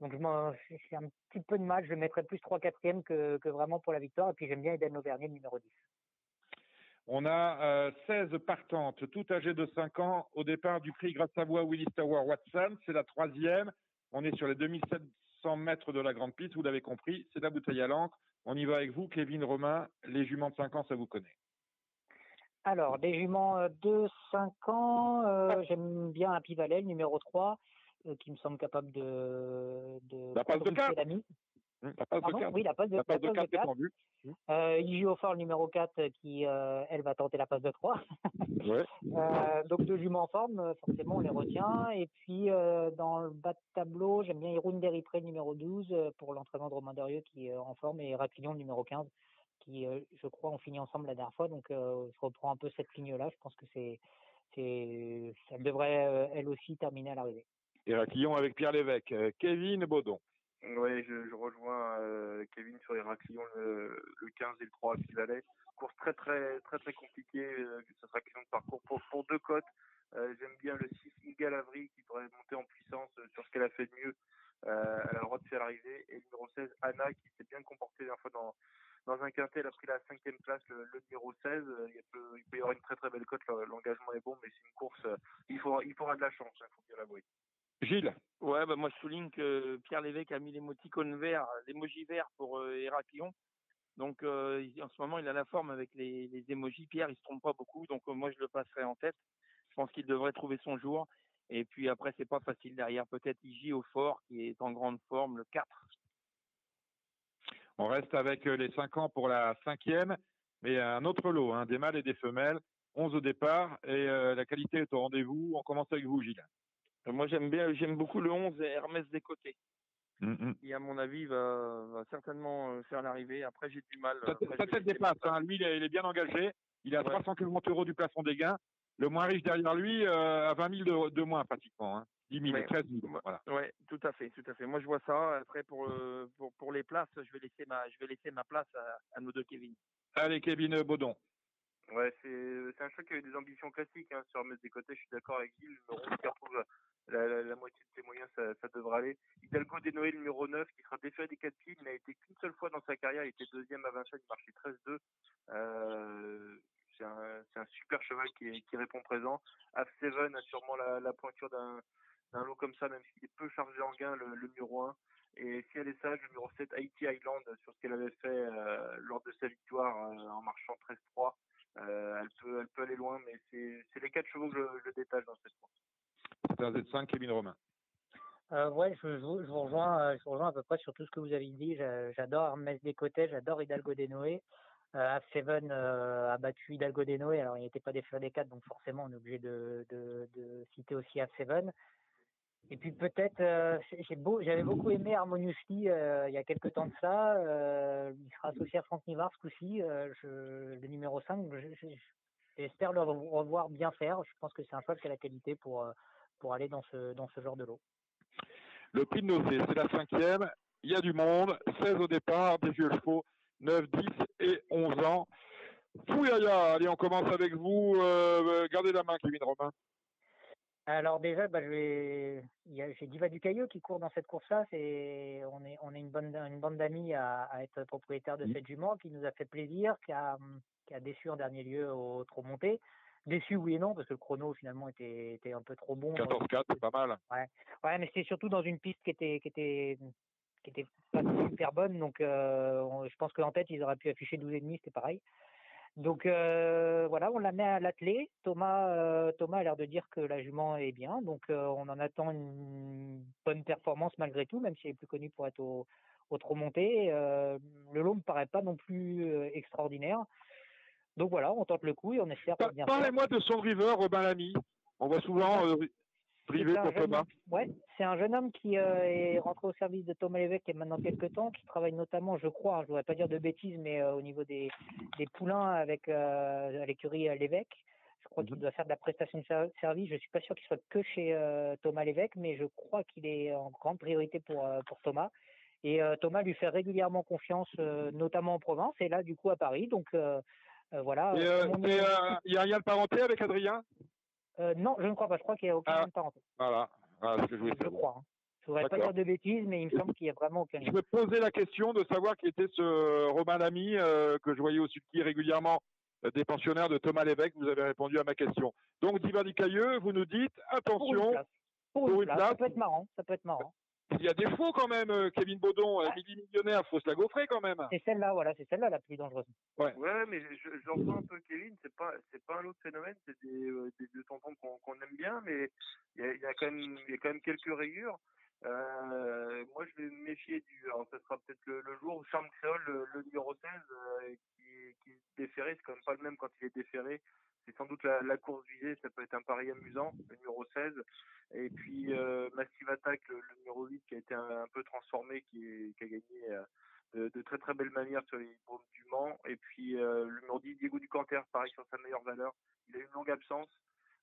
Donc je j'ai un petit peu de mal, je mettrais plus 3 4 que, que vraiment pour la victoire. Et puis j'aime bien Eden Auvergne, numéro 10. On a euh, 16 partantes, toutes âgées de 5 ans, au départ du prix Grâce Savoie Willis Tower Watson. C'est la troisième. On est sur les 2700 mètres de la grande piste, vous l'avez compris. C'est la bouteille à l'encre. On y va avec vous, Kevin Romain. Les juments de 5 ans, ça vous connaît. Alors, des juments de 5 ans, euh, j'aime bien un Pivalet, numéro 3, euh, qui me semble capable de. de la passe de 4 la passe de 4 Oui, la passe de, la passe de 4 est en vue. Euh, Igio Fort, numéro 4, qui, euh, elle, va tenter la passe de 3. ouais. euh, donc, deux juments en forme, forcément, on les retient. Et puis, euh, dans le bas de tableau, j'aime bien Irune Deripré, numéro 12, pour l'entraînement de Romain Derieux, qui est en forme, et Héraclion, numéro 15 qui, euh, je crois, ont fini ensemble la dernière fois. Donc, euh, je reprends un peu cette ligne-là. Je pense que c'est, c'est, ça devrait euh, elle aussi terminer à l'arrivée. Héraclion avec Pierre Lévesque. Kevin Baudon. Oui, je, je rejoins euh, Kevin sur Héraclion, le, le 15 et le 3 qui valait. Course très très très très compliquée, euh, ce sera question de parcours pour, pour deux côtes. Euh, J'aime bien le 6 Iga Lavry qui pourrait monter en puissance sur ce qu'elle a fait de mieux. Euh, elle a le droit de faire l'arrivée. Et le numéro 16, Anna, qui s'est bien comportée la dernière fois dans, dans un quintet, elle a pris la cinquième place, le, le numéro 16. Il peut, il peut y avoir une très très belle cote, l'engagement est bon, mais c'est une course, il faudra, il faudra de la chance, il faut bien l'avouer. Gilles? Ouais, bah moi je souligne que Pierre Lévesque a mis l'émoticône vert, l'émoji vert pour euh, Héraclion. Donc euh, en ce moment, il a la forme avec les, les émojis. Pierre, il se trompe pas beaucoup, donc euh, moi je le passerai en tête. Je pense qu'il devrait trouver son jour. Et puis après, c'est pas facile derrière. Peut-être Iji au fort, qui est en grande forme, le 4. On reste avec les 5 ans pour la cinquième, mais un autre lot, hein, des mâles et des femelles. 11 au départ, et euh, la qualité est au rendez-vous. On commence avec vous, Gilles. Moi, j'aime bien, j'aime beaucoup le 11 Hermès des côtés. Mm -hmm. Qui, à mon avis, va, va certainement faire l'arrivée. Après, j'ai du mal. Ça, ça te dépasse. Hein. Lui, il est, il est, bien engagé. Il est à ouais. 340 euros du plafond des gains. Le moins riche derrière lui euh, à 20 000 de, de moins, pratiquement. Hein. 10 000, ouais. 13 000. Voilà. Ouais, tout à fait, tout à fait. Moi, je vois ça. Après, pour, euh, pour, pour les places, je vais laisser ma, je vais laisser ma place à, à nos deux Kevin. Allez, Kevin Baudon. Ouais, c'est un choix qui avait des ambitions classiques hein, sur mettre des côtés. Je suis d'accord avec Gilles. Le numéro qui retrouve la, la, la, moitié de ses moyens, ça, ça devrait aller. Hidalgo Desnoé, le numéro 9, qui sera défait des 4 pieds. Il n'a été qu'une seule fois dans sa carrière. Il était deuxième à Vincennes. Il marchait 13-2. Euh, c'est un, un, super cheval qui, qui répond présent. F7 a sûrement la, la pointure d'un lot comme ça, même s'il est peu chargé en gain, le, le numéro 1. Et si elle est sage, le numéro 7, Haiti Island, sur ce qu'elle avait fait euh, lors de sa victoire euh, en marchant 13-3. Euh, elle, peut, elle peut aller loin, mais c'est les quatre chevaux que je, je détache dans cette course. C'est un Z5, Kevin Romain. Euh, ouais, je, je, je, vous rejoins, je vous rejoins à peu près sur tout ce que vous avez dit. J'adore Hermès Descotés, j'adore Hidalgo Desnoé. Euh, F7 euh, a battu Hidalgo Desnoé, alors il n'était pas des des 4, donc forcément on est obligé de, de, de citer aussi F7. Et puis peut-être, euh, j'avais beau, beaucoup aimé Harmoniously euh, il y a quelques temps de ça. Euh, il sera associé à Franck Nivard ce coup-ci, le numéro 5. J'espère le revoir bien faire. Je pense que c'est un choix qui a la qualité pour, pour aller dans ce, dans ce genre de lot. Le prix de Nocé, c'est la cinquième. Il y a du monde, 16 au départ, des vieux chevaux, 9, 10 et 11 ans. Fouyaya, allez, on commence avec vous. gardez la main, Kevin Romain. Alors déjà, bah, j'ai Diva du Cailleux qui court dans cette course-là. C'est on est on est une bonne une bande d'amis à, à, être propriétaire de mmh. cette jument qui nous a fait plaisir, qui a qui a déçu en dernier lieu au trop monté. Déçu oui et non parce que le chrono finalement était était un peu trop bon. 14-4, c'est pas mal. Ouais ouais, mais c'était surtout dans une piste qui était qui était qui était pas super bonne. Donc euh, je pense qu'en tête ils auraient pu afficher 12 et demi, c'était pareil. Donc euh, voilà, on la met à l'attelé. Thomas, euh, Thomas a l'air de dire que la jument est bien, donc euh, on en attend une bonne performance malgré tout, même si elle est plus connue pour être au, au trop monté. le lot me paraît pas non plus extraordinaire. Donc voilà, on tente le coup et on espère. Parlez-moi de son river, Robin Lamy. On voit souvent. privé pour Thomas homme- Ouais, c'est un jeune homme qui euh, est rentré au service de Thomas Lévesque il y a maintenant quelques temps, qui travaille notamment, je crois, je voudrais pas dire de bêtises, mais euh, au niveau des, des poulains avec euh, l'écurie Lévesque. Je crois qu'il doit faire de la prestation de ser- service. Je suis pas sûr qu'il soit que chez Thomas Lévesque, mais je crois qu'il est en grande priorité pour, pour Thomas. Et Thomas lui fait régulièrement confiance, notamment en province, et là, du coup, à Paris. Donc, voilà. Et euh, euh, et, euh, il y a un lien de parenté avec Adrien? Euh, non, je ne crois pas. Je crois qu'il n'y a aucun lien de parenté. Voilà, voilà ce que je voulais Je crois. hein. Je voudrais pas dire de bêtises, mais il me semble qu'il n'y a vraiment aucun lien. Je me posais la question de savoir qui était ce Romain Lamy euh, que je voyais au Sulky régulièrement euh, des pensionnaires de Thomas Lévesque. Vous avez répondu à ma question. Donc, Diva Cailleux, vous nous dites, Pour une attention, place. Pour une place. Ça peut être marrant. Ça peut être marrant. Il y a des faux quand même, euh, Kevin Baudon, euh, millionnaire, faut se la gaufrer quand même. C'est celle-là, voilà, c'est celle-là la plus dangereuse. Ouais. Ouais, mais je, je rejoins un peu Kevin, c'est pas c'est pas un autre phénomène, c'est des, euh, des deux tontons qu'on qu'on aime bien, mais il y a, il y a quand même il y a quand même quelques rayures. Euh, moi, je vais me méfier du. Alors, ça sera peut-être le, le jour où Charme Créole, le, le numéro 16, euh, qui, qui est déféré, c'est quand même pas le même quand il est déféré. C'est sans doute la, course visée, ça peut être un pari amusant, le numéro 16. Et puis euh, Massive Attack, le, numéro 8, qui a été un, peu transformé, qui, a gagné euh, de, très très belles manières sur les du Mans. Et puis euh, le numéro 10, Diego Ducanter, pareil sur sa meilleure valeur. Il a eu une longue absence.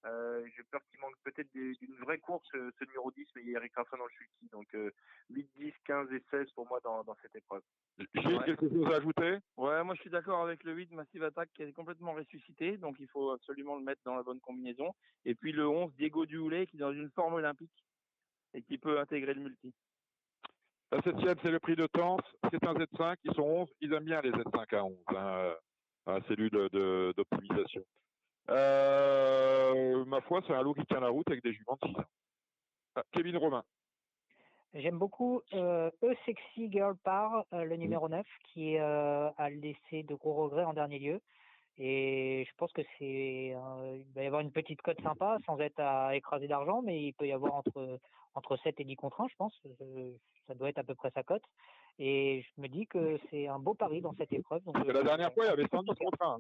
Euh, J'ai peur qu'il manque peut-être d'une vraie course, euh, ce numéro 10, mais il y a Eric Raffin dans le sulky. Donc euh, 8, 10, 15 et 16 pour moi dans, dans cette épreuve. J'ai quelque chose à ajouter? Ouais, moi je suis d'accord avec le 8 Massive Attack qui est complètement ressuscité, donc il faut absolument le mettre dans la bonne combinaison. Et puis le 11 Diego Duhoulet qui est dans une forme olympique et qui peut intégrer le multi. La septième, c'est le prix de Tens. C'est un Z5. Ils sont 11. Ils aiment bien les Z5 à 11. Hein, à la cellule de- d'optimisation. Euh, ma foi, c'est un lot qui tient la route avec des juments de 6 ans. Ah, Kevin Romain. J'aime beaucoup euh, E Sexy Girl Par, euh, le numéro 9, qui euh, a laissé de gros regrets en dernier lieu. Et je pense que c'est, il va y avoir une petite cote sympa, sans être à écraser d'argent, mais il peut y avoir entre entre 7 et 10 contre 1, je pense. Ça doit être à peu près sa cote. Et je me dis que c'est un beau pari dans cette épreuve. Donc, la dernière fois, il y avait 110 contre 1. hein.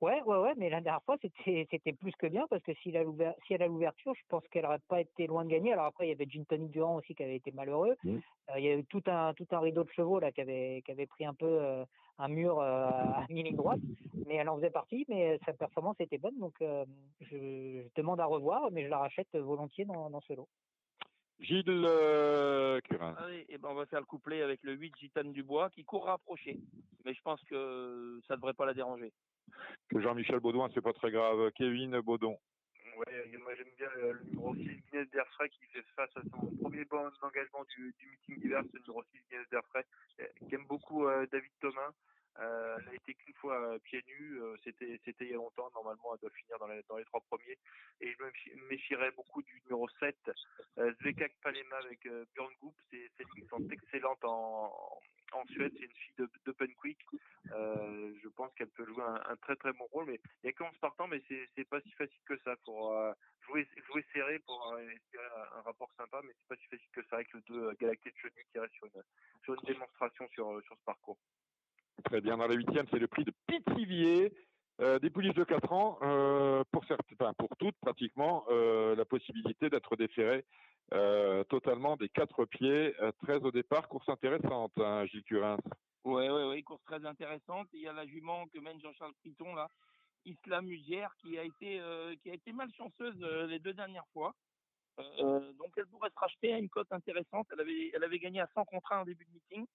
Ouais, ouais, ouais, mais la dernière fois, c'était, c'était plus que bien parce que s'il a l'ouver- si elle a l'ouverture, je pense qu'elle n'aurait pas été loin de gagner. Alors après, il y avait Gin Tony Durand aussi qui avait été malheureux. Mmh. Euh, il y a eu tout un, tout un rideau de chevaux là qui avait, qui avait pris un peu euh, un mur euh, à mi-ligne droite, mais elle en faisait partie, mais sa performance était bonne. Donc, je, je demande à revoir, mais je la rachète volontiers dans, dans ce lot. Gilles euh, Curin. Allez, et ben on va faire le couplet avec le 8 Gitane Dubois qui court rapproché, mais je pense que ça devrait pas la déranger. Que Jean-Michel Baudouin, c'est pas très grave. Kevin Baudon. Ouais, moi j'aime bien euh, le numéro 6 Guinness d'Airfray qui fait face à son premier bon engagement du, du meeting d'hiver, le numéro 6 Guinness d'Airfray, euh, qui aime beaucoup euh, David Thomas. Euh, elle a été qu'une fois euh, pieds nus, euh, c'était c'était il y a longtemps, normalement elle doit finir dans les, dans les trois premiers. Et je me méfi- méfierais beaucoup du numéro 7, euh, Zvekak Palema avec euh, Björn Goop, ces, ces lignes sont excellentes en, en Suède, c'est une fille d'Open Quick. Je pense qu'elle peut jouer un, très très bon rôle, mais il y a que 11 partants, mais c'est c'est pas si facile que ça pour jouer jouer serré pour espérer un, rapport sympa, mais c'est pas si facile que ça avec le 2 euh, Galacté de Chenu qui reste sur une sur une démonstration sur sur ce parcours. Très bien. Dans la huitième, c'est le prix de Pithiviers. Euh, des pouliches de 4 ans, euh, pour toutes pratiquement, euh, la possibilité d'être déféré totalement des quatre pieds, euh, 13 au départ, course intéressante, hein, Gilles Curins. Ouais, ouais, ouais, course très intéressante. Il y a la jument que mène Jean-Charles Priton là, Isla Mugière, qui a été malchanceuse les deux dernières fois. Donc elle pourrait se racheter à une cote intéressante. Elle avait elle avait gagné à 100 contre 1 en début de meeting.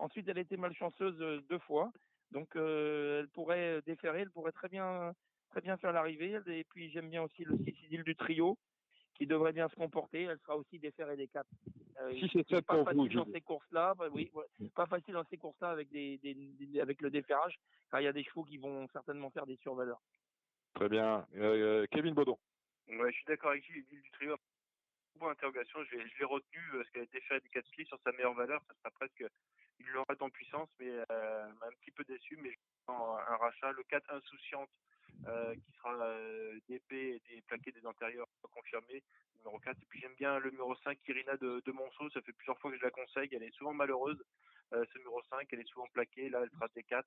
Ensuite, elle a été malchanceuse euh, deux fois. Donc euh, elle pourrait déférer, elle pourrait très bien très bien faire l'arrivée. Et puis j'aime bien aussi le 6 Idylle du trio qui devrait bien se comporter. Elle sera aussi déférée des quatre. Euh, et c'est sept pas pour vous, facile dans ces courses-là. Bah oui, ouais, pas facile dans ces courses-là avec des, des- des- avec le déferrage, car il y a des chevaux qui vont certainement faire des survaleurs. Très bien. Euh, Kevin Baudon. Ouais, je suis d'accord avec Gilles, l'île du trio. Point d'interrogation, je l'ai je l'ai retenu parce qu'elle a été faite des quatre pieds sur sa meilleure valeur, ça sera presque, il l'aurait en puissance, mais euh, un petit peu déçu, mais je prends un rachat, le 4 insouciante, euh, qui sera euh, d'épée et des plaqués des antérieurs confirmés, numéro 4. Et puis j'aime bien le numéro 5, Irina de, de Monceau, ça fait plusieurs fois que je la conseille, elle est souvent malheureuse, euh, ce numéro 5, elle est souvent plaquée, là elle sera T4,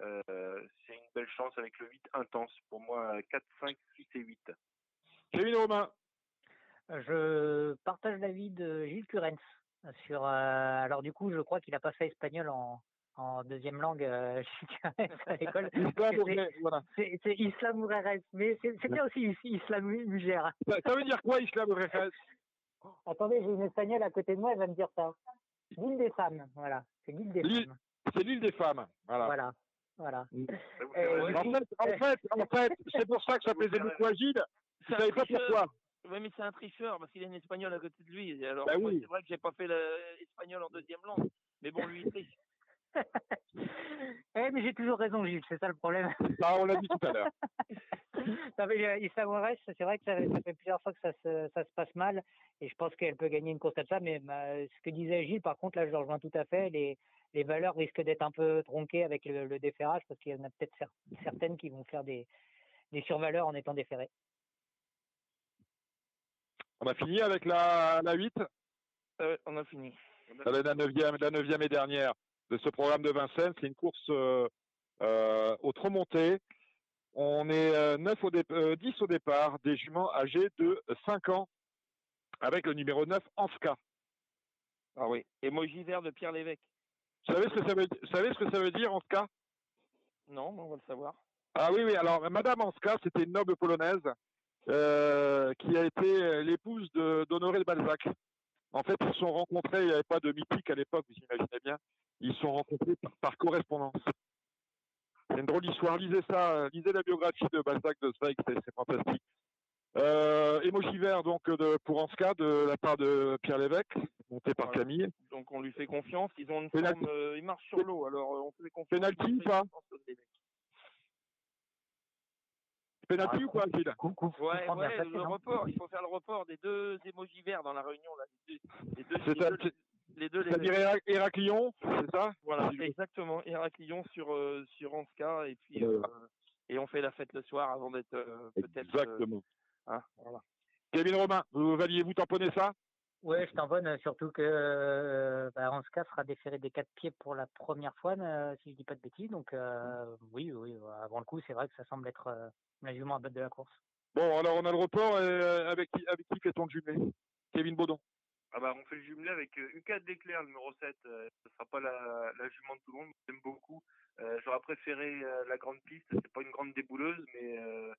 euh, c'est une belle chance avec le 8 intense, pour moi 4, 5, 6 et 8. Kevin Romain. Je partage l'avis de Gilles Curens sur. euh, alors du coup, je crois qu'il a pas fait espagnol en, en deuxième langue euh, à l'école. Voilà. C'est Islam Mujeres, mais c'est bien aussi Is- Islam Mujeres. Ça, ça veut dire quoi, Islam Mujeres Attendez, j'ai une espagnole à côté de moi, elle va me dire ça. L'île des femmes, voilà. C'est l'île des femmes. C'est l'île des femmes. Voilà. Voilà. Voilà. Mm. Euh, En fait, en fait, en fait, c'est pour ça que ça plaisait beaucoup à Gilles. Vous savez pas pourquoi Oui, mais c'est un tricheur parce qu'il a une espagnole à côté de lui. Alors, Bah oui. c'est vrai que j'ai pas fait l'espagnol en deuxième langue. Mais bon, lui, il triche. Eh, mais j'ai toujours raison, Gilles, c'est ça le problème. Ah, on l'a dit tout à l'heure. Non, mais, euh, Issa c'est vrai que ça, ça fait plusieurs fois que ça se, ça se passe mal, et je pense qu'elle peut gagner une course comme ça, mais bah, ce que disait Gilles, par contre, là, je le rejoins tout à fait, les, les valeurs risquent d'être un peu tronquées avec le, le déferrage, parce qu'il y en a peut-être cer- certaines qui vont faire des, des survaleurs en étant déférées. On a fini avec la, la 8 Euh, on a fini. la, la 9e, la 9e et dernière de ce programme de Vincennes. C'est une course euh, euh, au trop monté. On est euh, 9 au dé- euh, 10 au départ, des juments âgés de 5 ans, avec le numéro 9, Anska. Ah oui. Emoji vert de Pierre Lévesque. Vous savez ce que ça veut, vous savez ce que ça veut dire, Anska Non, on va le savoir. Ah oui, oui. Alors, Madame Anska, c'était une noble polonaise euh, qui a été l'épouse d'Honoré de Balzac. En fait, ils se sont rencontrés, il n'y avait pas de mythique à l'époque, vous imaginez bien. Ils se sont rencontrés par, par correspondance. C'est une drôle d'histoire. Lisez ça, lisez la biographie de Balzac de Zweig, c'est fantastique. Euh, émoji vert donc de, pour Anska de la part de Pierre Lévesque, monté par Voilà. Camille. Donc on lui fait confiance. Ils ont une forme, euh, ils marchent sur l'eau. Alors euh, on fait confiance. Penalty ou pas? Ou quoi, Gilles Ouais, prendre la ouais, facile, le hein. report. Il faut faire le report des deux émojis verts dans la réunion là. Les deux, les deux, C'est les un- deux- c'est- les deux C'est-à-dire Héraclion, c'est ça? Voilà, exactement. Héraclion sur euh, sur Anska et puis euh, et on fait la fête le soir avant d'être euh, peut-être. euh, Exactement. hein, voilà. Kevin Romain, vous valiez-vous tamponner ça? Ouais, je t'en bonne, surtout que euh, bah, Anska sera déféré des quatre pieds pour la première fois, euh, si je dis pas de bêtises. Donc euh, oui, oui, avant le coup, c'est vrai que ça semble être la jument à battre de la course. Bon, alors on a le report et avec qui, avec qui fait-on le jumelé? Kevin Baudon. Ah bah on fait le jumelé avec euh, U4 d'éclair numéro 7. Euh, ce sera pas la, la jument de tout le monde, j'aime beaucoup. Euh, J'aurais préféré euh, la grande piste. C'est pas une grande débouleuse, mais euh,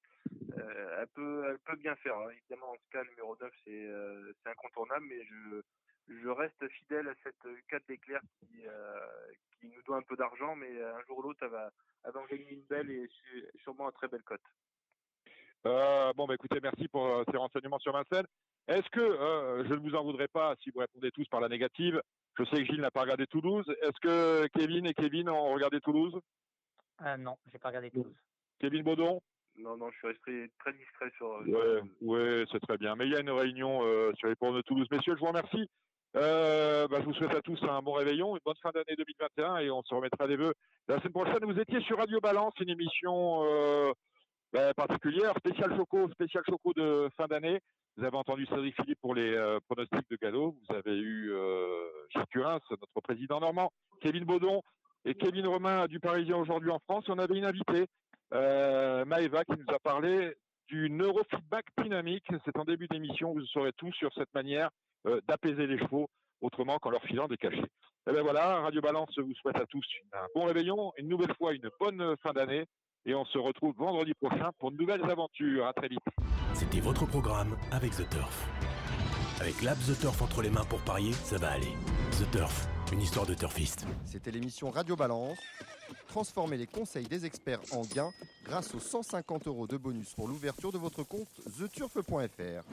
euh, elle peut elle peut bien faire. hein. Évidemment, en ce cas, numéro 9 c'est euh, incontournable, mais je je reste fidèle à cette U4 d'éclair qui euh, qui nous doit un peu d'argent, mais euh, un jour ou l'autre elle va elle va en gagner une belle et sûrement une très belle cote. Euh, bon, bah écoutez, merci pour euh, ces renseignements sur Vincennes. Est-ce que, euh, je ne vous en voudrais pas si vous répondez tous par la négative, je sais que Gilles n'a pas regardé Toulouse, est-ce que Kevin et Kevin ont regardé Toulouse? Euh, non, j'ai pas regardé Toulouse. Kevin Baudon? Non non, je suis resté très discret sur. Ouais, ouais, c'est très bien. Mais il y a une réunion euh, sur les ports de Toulouse. Messieurs, je vous remercie. Euh, bah, je vous souhaite à tous un bon réveillon, une bonne fin d'année 2021 et on se remettra des vœux la semaine prochaine. Vous étiez sur Radio Balance, une émission euh, bah, particulière, spécial choco, spécial choco de fin d'année. Vous avez entendu Cédric Philippe pour les euh, pronostics de galop. Vous avez eu euh, notre président normand, Kevin Baudon et Kevin Romain du Parisien aujourd'hui en France. On avait une invitée, euh, Maëva, qui nous a parlé du neurofeedback dynamique. C'est en début d'émission, vous saurez tout sur cette manière euh, d'apaiser les chevaux autrement qu'en leur filant des cachets. Et ben voilà, Radio Balance vous souhaite à tous un bon réveillon, une nouvelle fois une bonne fin d'année et on se retrouve vendredi prochain pour de nouvelles aventures. À très vite. C'était votre programme avec The Turf. Avec l'app The Turf entre les mains pour parier, ça va aller. The Turf, une histoire de turfiste. C'était l'émission Radio Balance. Transformez les conseils des experts en gains grâce aux 150 euros de bonus pour l'ouverture de votre compte theturf.fr.